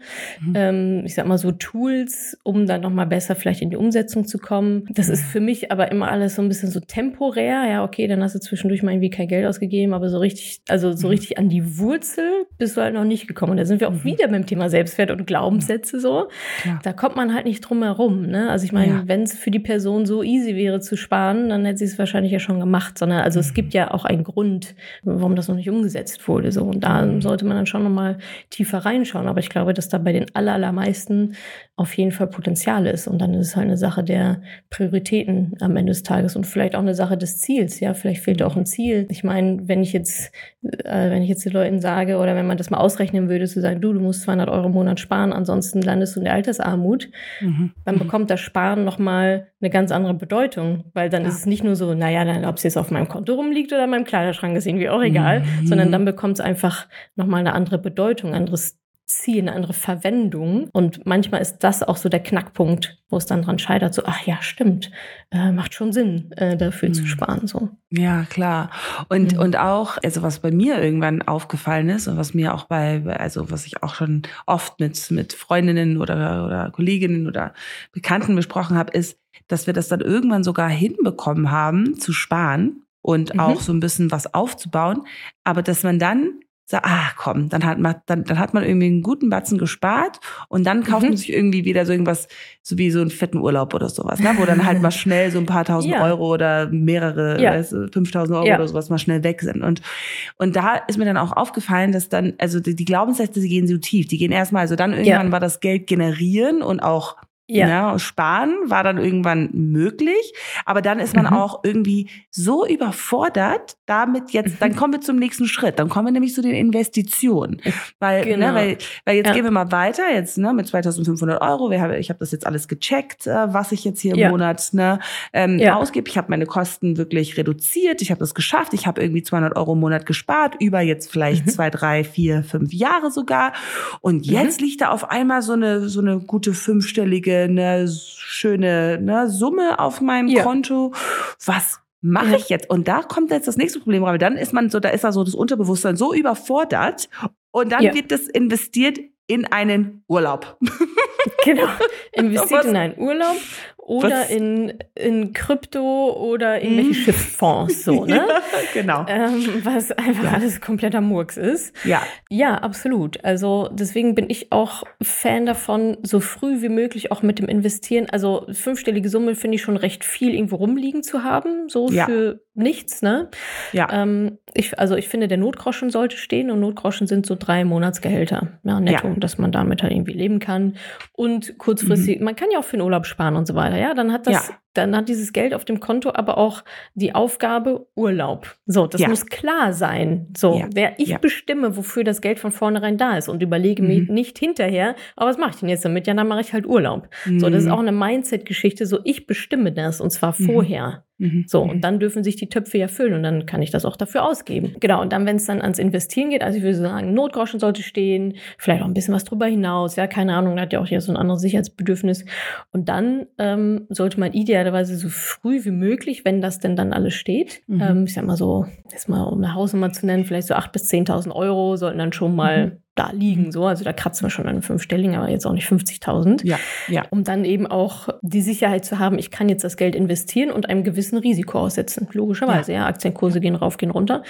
Ähm, ich sag mal so Tools, um dann nochmal besser vielleicht vielleicht in die Umsetzung zu kommen. Das ist für mich aber immer alles so ein bisschen so temporär. Ja, okay, dann hast du zwischendurch mal irgendwie kein Geld ausgegeben, aber so richtig, also so mhm. richtig an die Wurzel bist du halt noch nicht gekommen. Und da sind wir auch mhm. wieder beim Thema Selbstwert und Glaubenssätze so. Ja. Da kommt man halt nicht drum herum. Ne? Also ich meine, ja. wenn es für die Person so easy wäre zu sparen, dann hätte sie es wahrscheinlich ja schon gemacht. Sondern also mhm. es gibt ja auch einen Grund, warum das noch nicht umgesetzt wurde. So. Und da mhm. sollte man dann schon nochmal tiefer reinschauen. Aber ich glaube, dass da bei den allermeisten auf jeden Fall Potenzial ist. Und dann ist es halt eine Sache der Prioritäten am Ende des Tages und vielleicht auch eine Sache des Ziels. Ja, vielleicht fehlt auch ein Ziel. Ich meine, wenn ich jetzt, äh, wenn ich jetzt den Leuten sage oder wenn man das mal ausrechnen würde, zu sagen, du, du musst 200 Euro im Monat sparen, ansonsten landest du in der Altersarmut, mhm. dann mhm. bekommt das Sparen nochmal eine ganz andere Bedeutung, weil dann ja. ist es nicht nur so, naja, dann, ob es jetzt auf meinem Konto rumliegt oder in meinem Kleiderschrank, ist irgendwie auch egal, mhm. sondern dann bekommt es einfach nochmal eine andere Bedeutung, anderes ziehe, eine andere Verwendung. Und manchmal ist das auch so der Knackpunkt, wo es dann dran scheitert, so, ach ja, stimmt, äh, macht schon Sinn, äh, dafür mhm. zu sparen. So. Ja, klar. Und, mhm. und auch, also was bei mir irgendwann aufgefallen ist und was mir auch bei, also was ich auch schon oft mit, mit Freundinnen oder, oder Kolleginnen oder Bekannten besprochen habe, ist, dass wir das dann irgendwann sogar hinbekommen haben, zu sparen und mhm. auch so ein bisschen was aufzubauen, aber dass man dann sagt, ah komm, dann hat man, dann, dann hat man irgendwie einen guten Batzen gespart und dann kauft mhm. man sich irgendwie wieder so irgendwas, so wie so einen fetten Urlaub oder sowas, ne? wo dann halt mal schnell so ein paar tausend ja. Euro oder mehrere, ja. weißt, 5000 Euro ja. oder sowas mal schnell weg sind. Und, und da ist mir dann auch aufgefallen, dass dann, also die, die Glaubenssätze, die gehen so tief, die gehen erstmal, also dann irgendwann war das Geld generieren und auch ja. ja. sparen war dann irgendwann möglich, aber dann ist man mhm. auch irgendwie so überfordert, damit jetzt, dann mhm. kommen wir zum nächsten Schritt, dann kommen wir nämlich zu den Investitionen, weil, ne, genau. ne, weil, weil jetzt ja. gehen wir mal weiter, jetzt ne, mit 2.500 Euro, wir haben, ich habe das jetzt alles gecheckt, äh, was ich jetzt hier im ja. Monat ne, ähm, ausgebe, ich habe meine Kosten wirklich reduziert, ich habe das geschafft, ich habe irgendwie 200 Euro im Monat gespart, über jetzt vielleicht mhm. zwei, drei, vier, fünf Jahre sogar und jetzt mhm. liegt da auf einmal so eine, so eine gute fünfstellige eine schöne ne, Summe auf meinem ja. Konto. Was mache ich jetzt? Und da kommt jetzt das nächste Problem rein. Dann ist man so, da ist da so das Unterbewusstsein so überfordert und dann ja. wird das investiert in einen Urlaub. Genau, investiert in einen Urlaub oder in, in Krypto oder irgendwelche hm. Schiffsfonds, so, ne? ja, genau. Ähm, was einfach ja. alles kompletter Murks ist. Ja. Ja, absolut. Also deswegen bin ich auch Fan davon, so früh wie möglich auch mit dem Investieren. Also fünfstellige Summe finde ich schon recht viel irgendwo rumliegen zu haben, so ja. für nichts, ne? Ja. Ähm, ich, also ich finde, der Notgroschen sollte stehen und Notgroschen sind so drei Monatsgehälter, ja, netto, ja. dass man damit halt irgendwie leben kann. Und kurzfristig, mhm. man kann ja auch für den Urlaub sparen und so weiter, ja, dann hat das, ja. dann hat dieses Geld auf dem Konto aber auch die Aufgabe Urlaub. So, das ja. muss klar sein. So, wer ich bestimme, wofür das Geld von vornherein da ist und überlege mhm. mir nicht hinterher, aber was mache ich denn jetzt damit? Ja, dann mache ich halt Urlaub. Mhm. So, das ist mhm. auch eine Mindset-Geschichte, so ich bestimme das und zwar mhm. vorher. Mhm. So, und dann dürfen sich die Töpfe ja füllen und dann kann ich das auch dafür ausgeben. Genau, und dann, wenn es dann ans Investieren geht, also ich würde sagen, Notgroschen sollte stehen, vielleicht auch ein bisschen was drüber hinaus, ja, keine Ahnung, da hat ja auch hier so ein anderes Sicherheitsbedürfnis. Und dann ähm, sollte man idealerweise so früh wie möglich, wenn das denn dann alles steht, mhm. ähm, ich sag mal so, jetzt mal um eine Hausnummer zu nennen, vielleicht so 8.000 bis 10.000 Euro sollten dann schon mal mhm da liegen, mhm. so. Also da kratzen wir schon an fünfstelligen, aber jetzt auch nicht 50.000. Ja, ja. Um dann eben auch die Sicherheit zu haben, ich kann jetzt das Geld investieren und einem gewissen Risiko aussetzen. Logischerweise, ja. ja Aktienkurse gehen rauf, gehen runter.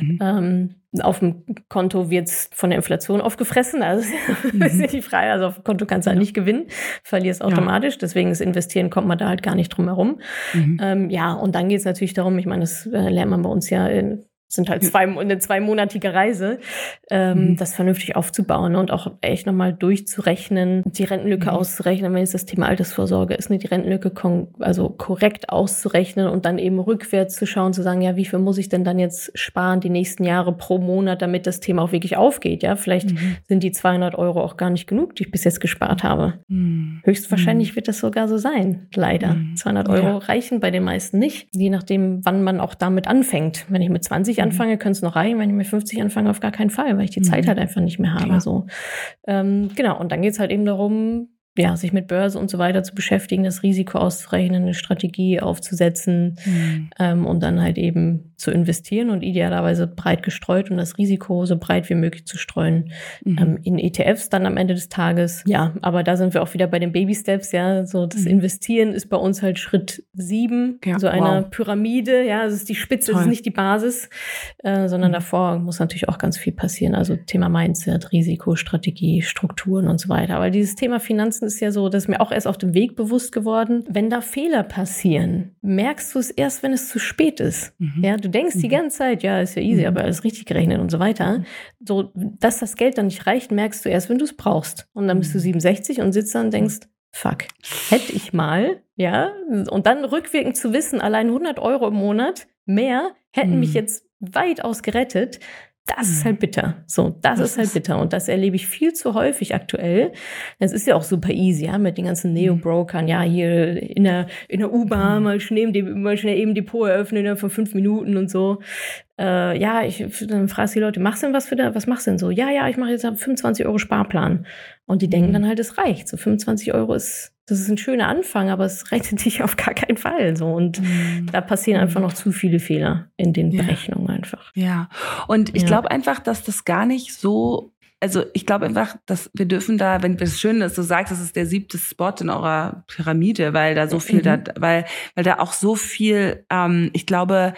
Mhm. Ähm, auf dem Konto wird's von der Inflation aufgefressen. Also mhm. ist nicht frei. Also auf dem Konto kannst du halt nicht gewinnen, verlierst automatisch. Ja. Deswegen ist Investieren kommt man da halt gar nicht drum herum. Mhm. Ähm, ja, und dann geht's natürlich darum, ich meine, das äh, lernt man bei uns ja in sind halt zwei, eine zweimonatige Reise, ähm, mhm. das vernünftig aufzubauen und auch echt nochmal durchzurechnen, die Rentenlücke mhm. auszurechnen, wenn jetzt das Thema Altersvorsorge ist, ne, die Rentenlücke also korrekt auszurechnen und dann eben rückwärts zu schauen, zu sagen, ja, wie viel muss ich denn dann jetzt sparen die nächsten Jahre pro Monat, damit das Thema auch wirklich aufgeht, ja, vielleicht mhm. sind die 200 Euro auch gar nicht genug, die ich bis jetzt gespart habe. Mhm. Höchstwahrscheinlich mhm. wird das sogar so sein, leider. 200 mhm. Euro ja. reichen bei den meisten nicht, je nachdem, wann man auch damit anfängt. Wenn ich mit 20 Mhm. anfange, könnte es noch reichen. Wenn ich mit 50 anfange, auf gar keinen Fall, weil ich die mhm. Zeit halt einfach nicht mehr habe. So. Ähm, genau, und dann geht es halt eben darum, ja, sich mit Börse und so weiter zu beschäftigen, das Risiko auszurechnen, eine Strategie aufzusetzen mhm. ähm, und dann halt eben zu investieren und idealerweise breit gestreut und das Risiko so breit wie möglich zu streuen mhm. ähm, in ETFs dann am Ende des Tages. Ja, aber da sind wir auch wieder bei den Baby Steps, ja, so das mhm. Investieren ist bei uns halt Schritt sieben, ja, so einer wow. Pyramide, ja, es ist die Spitze, es ist nicht die Basis, äh, sondern mhm. davor muss natürlich auch ganz viel passieren, also Thema Mindset, Risiko, Strategie, Strukturen und so weiter. Aber dieses Thema Finanzen Finanzen ist ja so, das ist mir auch erst auf dem Weg bewusst geworden. Wenn da Fehler passieren, merkst du es erst, wenn es zu spät ist. Mhm. Ja, du denkst mhm. die ganze Zeit, ja, ist ja easy, mhm. aber alles richtig gerechnet und so weiter. Mhm. So, dass das Geld dann nicht reicht, merkst du erst, wenn du es brauchst. Und dann bist du 67 mhm. und sitzt dann und denkst, fuck, hätte ich mal, ja, und dann rückwirkend zu wissen, allein 100 Euro im Monat mehr hätten mich jetzt weitaus gerettet das ist halt bitter. So, das, ist halt bitter. Und das erlebe ich viel zu häufig aktuell. Es ist ja auch super easy, ja, mit den ganzen mhm. Neo-Brokern. Ja, hier in der, in der U-Bahn mhm. mal schnell, mal schnell eben Depot eröffnen innerhalb von fünf Minuten und so. Äh, ja, ich, dann fragst die Leute, machst du denn was für da, was machst du denn so? Ja, ja, ich mache jetzt 25 Euro Sparplan. Und die denken mhm. dann halt, es reicht. So 25 Euro ist, das ist ein schöner Anfang, aber es rechnet sich auf gar keinen Fall. So. Und mhm. da passieren einfach noch zu viele Fehler in den ja. Berechnungen einfach. Ja. Und ich ja. glaube einfach, dass das gar nicht so also ich glaube einfach, dass wir dürfen da, wenn das schön ist, du sagst, das ist der siebte Spot in eurer Pyramide, weil da so viel mhm. da, weil, weil da auch so viel, ähm, ich glaube,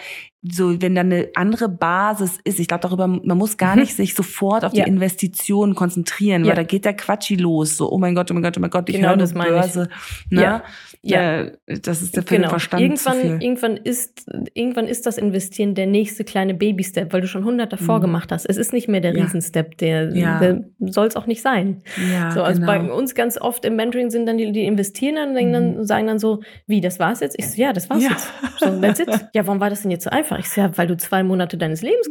so wenn da eine andere Basis ist, ich glaube darüber, man muss gar mhm. nicht sich sofort auf ja. die Investitionen konzentrieren, ja. weil da geht der Quatschi los, so oh mein Gott, oh mein Gott, oh mein Gott, ich genau, höre das Börse, ich. ne? Ja. Ja, das ist der genau. Verstand irgendwann. Irgendwann ist, irgendwann ist das Investieren der nächste kleine Baby-Step, weil du schon hundert davor mhm. gemacht hast. Es ist nicht mehr der Riesenstep, der, ja. der soll es auch nicht sein. Ja, so, also genau. bei uns ganz oft im Mentoring sind dann die, die investieren dann und mhm. dann, sagen dann so, wie, das war's jetzt? Ich so, ja, das war's ja. jetzt. So, that's it. Ja, warum war das denn jetzt so einfach? Ich so, ja, weil du zwei Monate deines Lebens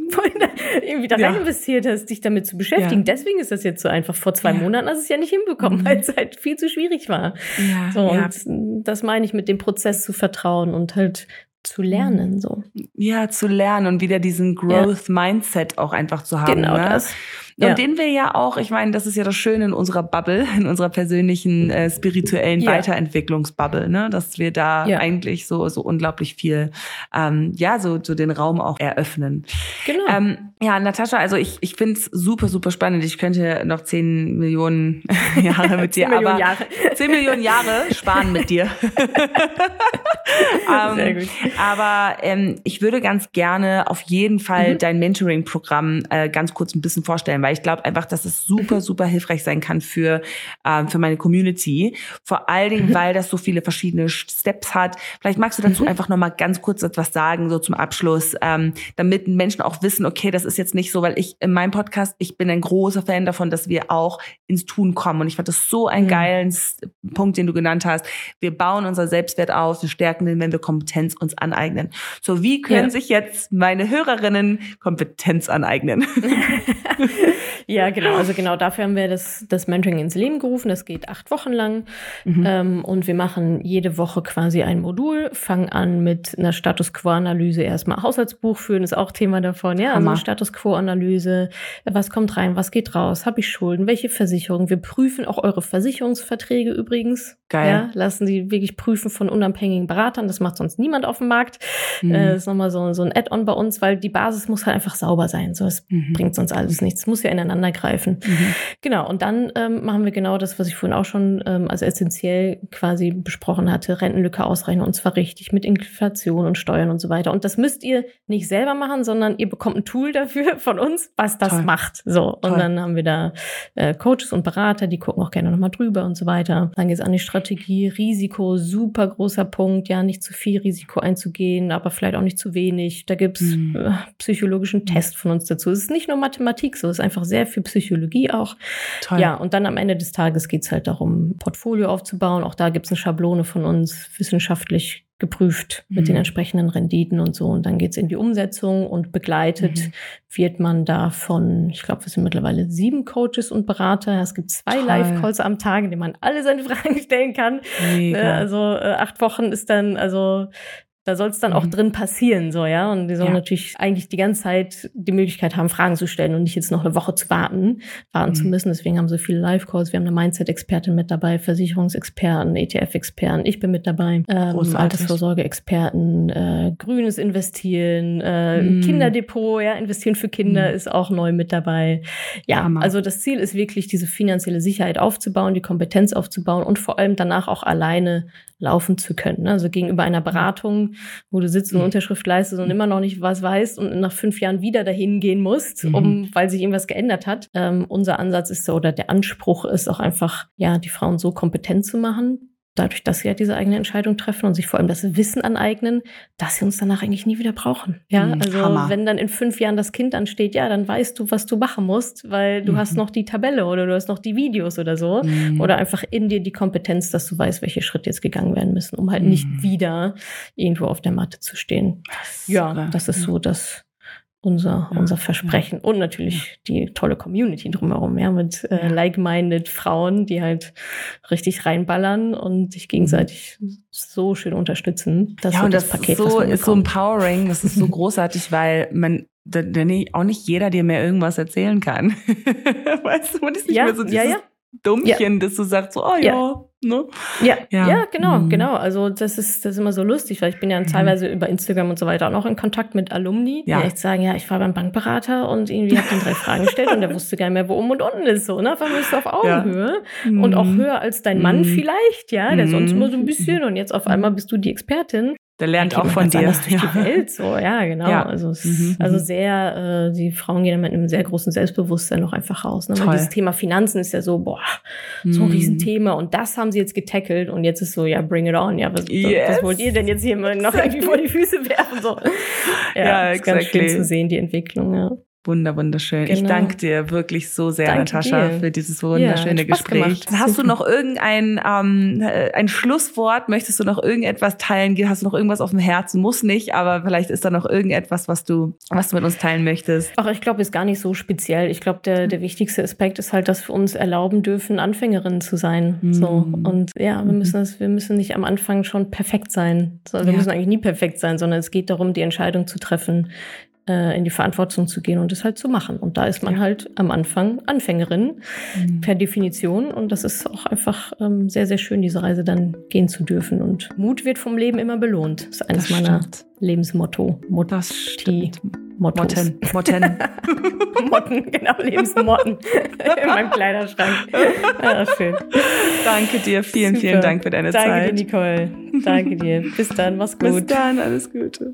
irgendwie da rein investiert hast, dich damit zu beschäftigen. Deswegen ist das jetzt so einfach. Vor zwei Monaten hast du es ja nicht hinbekommen, mhm. weil es halt viel zu schwierig war. Ja, so, und das meine ich mit dem Prozess zu vertrauen und halt zu lernen so. Ja, zu lernen und wieder diesen Growth Mindset auch einfach zu haben. Genau ne? das. Und ja. den wir ja auch, ich meine, das ist ja das Schöne in unserer Bubble, in unserer persönlichen äh, spirituellen ja. Weiterentwicklungsbubble, ne, dass wir da ja. eigentlich so so unglaublich viel, ähm, ja, so so den Raum auch eröffnen. Genau. Ähm, ja, Natascha, also ich ich finde es super super spannend. Ich könnte noch zehn Millionen Jahre mit dir, aber zehn Millionen Jahre sparen mit dir. ähm, Sehr gut. Aber ähm, ich würde ganz gerne auf jeden Fall mhm. dein Mentoring-Programm äh, ganz kurz ein bisschen vorstellen weil ich glaube einfach, dass es super, super hilfreich sein kann für, ähm, für meine Community. Vor allen Dingen, mhm. weil das so viele verschiedene Steps hat. Vielleicht magst du dazu mhm. einfach nochmal ganz kurz etwas sagen, so zum Abschluss, ähm, damit Menschen auch wissen, okay, das ist jetzt nicht so, weil ich in meinem Podcast, ich bin ein großer Fan davon, dass wir auch ins Tun kommen. Und ich fand das so einen mhm. geilen Punkt, den du genannt hast. Wir bauen unser Selbstwert auf, wir stärken den, wenn wir Kompetenz uns aneignen. So, wie können ja. sich jetzt meine Hörerinnen Kompetenz aneignen? ja, genau. Also genau dafür haben wir das, das Mentoring ins Leben gerufen. Das geht acht Wochen lang. Mhm. Ähm, und wir machen jede Woche quasi ein Modul, fangen an mit einer Status Quo-Analyse. Erstmal Haushaltsbuch führen ist auch Thema davon. Ja, also Status Quo-Analyse. Was kommt rein? Was geht raus? Habe ich Schulden? Welche Versicherungen? Wir prüfen auch eure Versicherungsverträge übrigens. Geil. Ja, lassen sie wirklich prüfen von unabhängigen Beratern. Das macht sonst niemand auf dem Markt. Mhm. Äh, das ist nochmal so, so ein Add-on bei uns, weil die Basis muss halt einfach sauber sein. So, es mhm. bringt sonst alles nichts. Es muss ja ineinander greifen. Mhm. Genau. Und dann ähm, machen wir genau das, was ich vorhin auch schon ähm, als essentiell quasi besprochen hatte. Rentenlücke ausrechnen und zwar richtig mit Inflation und Steuern und so weiter. Und das müsst ihr nicht selber machen, sondern ihr bekommt ein Tool dafür von uns, was das Toll. macht. So. Toll. Und dann haben wir da äh, Coaches und Berater, die gucken auch gerne nochmal drüber und so weiter. Dann geht es an die Strategie, Risiko, super großer Punkt, ja, nicht zu viel Risiko einzugehen, aber vielleicht auch nicht zu wenig. Da gibt's mhm. äh, psychologischen Test von uns dazu. Es ist nicht nur Mathematik so, es ist einfach sehr viel Psychologie auch. Toll. Ja, und dann am Ende des Tages geht's halt darum, ein Portfolio aufzubauen. Auch da gibt's eine Schablone von uns, wissenschaftlich geprüft mit mhm. den entsprechenden Renditen und so. Und dann geht's in die Umsetzung und begleitet mhm. wird man da von, ich glaube, wir sind mittlerweile sieben Coaches und Berater. Es gibt zwei Live-Calls am Tag, in denen man alle seine Fragen stellen kann. Mega. Ne, also äh, acht Wochen ist dann, also da soll es dann mhm. auch drin passieren, so, ja. Und die sollen ja. natürlich eigentlich die ganze Zeit die Möglichkeit haben, Fragen zu stellen und nicht jetzt noch eine Woche zu warten, warten mhm. zu müssen. Deswegen haben so viele Live-Calls. Wir haben eine Mindset-Expertin mit dabei, Versicherungsexperten, ETF-Experten. Ich bin mit dabei, ähm, Altersvorsorge-Experten, äh, grünes Investieren, äh, mhm. Kinderdepot, ja, investieren für Kinder mhm. ist auch neu mit dabei. Ja, Hammer. also das Ziel ist wirklich, diese finanzielle Sicherheit aufzubauen, die Kompetenz aufzubauen und vor allem danach auch alleine laufen zu können. Ne? Also gegenüber einer Beratung, wo du sitzt und mhm. Unterschrift leistest und immer noch nicht was weißt und nach fünf Jahren wieder dahin gehen musst, mhm. um, weil sich irgendwas geändert hat. Ähm, unser Ansatz ist so, oder der Anspruch ist auch einfach, ja, die Frauen so kompetent zu machen, dadurch, dass sie ja diese eigene Entscheidung treffen und sich vor allem das Wissen aneignen, dass sie uns danach eigentlich nie wieder brauchen. Ja, mhm, also Hammer. wenn dann in fünf Jahren das Kind ansteht, ja, dann weißt du, was du machen musst, weil du mhm. hast noch die Tabelle oder du hast noch die Videos oder so mhm. oder einfach in dir die Kompetenz, dass du weißt, welche Schritte jetzt gegangen werden müssen, um halt nicht mhm. wieder irgendwo auf der Matte zu stehen. Das ja, das ist so das unser, ja, unser Versprechen. Ja. Und natürlich die tolle Community drumherum, ja, mit äh, like-minded Frauen, die halt richtig reinballern und sich gegenseitig so schön unterstützen. Das ja, und das, das Paket, so, ist so empowering, das ist so großartig, weil man denn auch nicht jeder dir mehr irgendwas erzählen kann. weißt du, man ist nicht ja, mehr so dieses ja, ja. Dummchen, dass du sagst, so, oh ja, Ne? Ja, ja, ja, genau, mhm. genau. Also das ist, das ist immer so lustig, weil ich bin ja mhm. teilweise über Instagram und so weiter auch noch in Kontakt mit Alumni, ja. die echt sagen, ja, ich war beim Bankberater und irgendwie habe ihn drei Fragen gestellt und der wusste gar nicht mehr, wo oben und unten ist. So, ne? Auf einmal bist du auf Augenhöhe ja. mhm. und auch höher als dein Mann mhm. vielleicht, ja, der sonst immer so ein mhm. bisschen und jetzt auf einmal bist du die Expertin. Der lernt auch von dir. Durch ja. die Welt, so, ja, genau. Ja. Also, es, mhm, also sehr, äh, die Frauen gehen mit einem sehr großen Selbstbewusstsein noch einfach raus. Ne? Weil dieses Thema Finanzen ist ja so, boah, so ein mhm. Riesenthema. Und das haben sie jetzt getackelt und jetzt ist so, ja, bring it on. Ja, was, yes. was wollt ihr denn jetzt hier mal noch irgendwie vor die Füße werfen? So. Ja, ja exactly. ist ganz schön zu sehen, die Entwicklung, ja. Wunder, wunderschön. Genau. Ich danke dir wirklich so sehr, danke Natascha, dir. für dieses wunderschöne ja, Gespräch. Gemacht. Hast du noch irgendein ähm, äh, ein Schlusswort? Möchtest du noch irgendetwas teilen? Hast du noch irgendwas auf dem Herzen? Muss nicht, aber vielleicht ist da noch irgendetwas, was du, was du mit uns teilen möchtest. Ach, ich glaube, ist gar nicht so speziell. Ich glaube, der, der wichtigste Aspekt ist halt, dass wir uns erlauben dürfen, Anfängerinnen zu sein. Mhm. So. Und ja, wir müssen das, wir müssen nicht am Anfang schon perfekt sein. So, wir ja. müssen eigentlich nie perfekt sein, sondern es geht darum, die Entscheidung zu treffen äh, in die Verantwortung zu gehen und es halt zu machen. Und da ist man ja. halt am Anfang Anfängerin mhm. per Definition. Und das ist auch einfach ähm, sehr, sehr schön, diese Reise dann gehen zu dürfen. Und Mut wird vom Leben immer belohnt. Das ist eines das meiner stimmt. Lebensmotto. Mot das stimmt. Mottos. Motten. Motten. Motten, genau, Lebensmotten in meinem Kleiderschrank. Ja, schön. Danke dir, vielen, Super. vielen Dank für deine Danke Zeit. Danke dir, Nicole. Danke dir. Bis dann, mach's gut. Bis dann, alles Gute.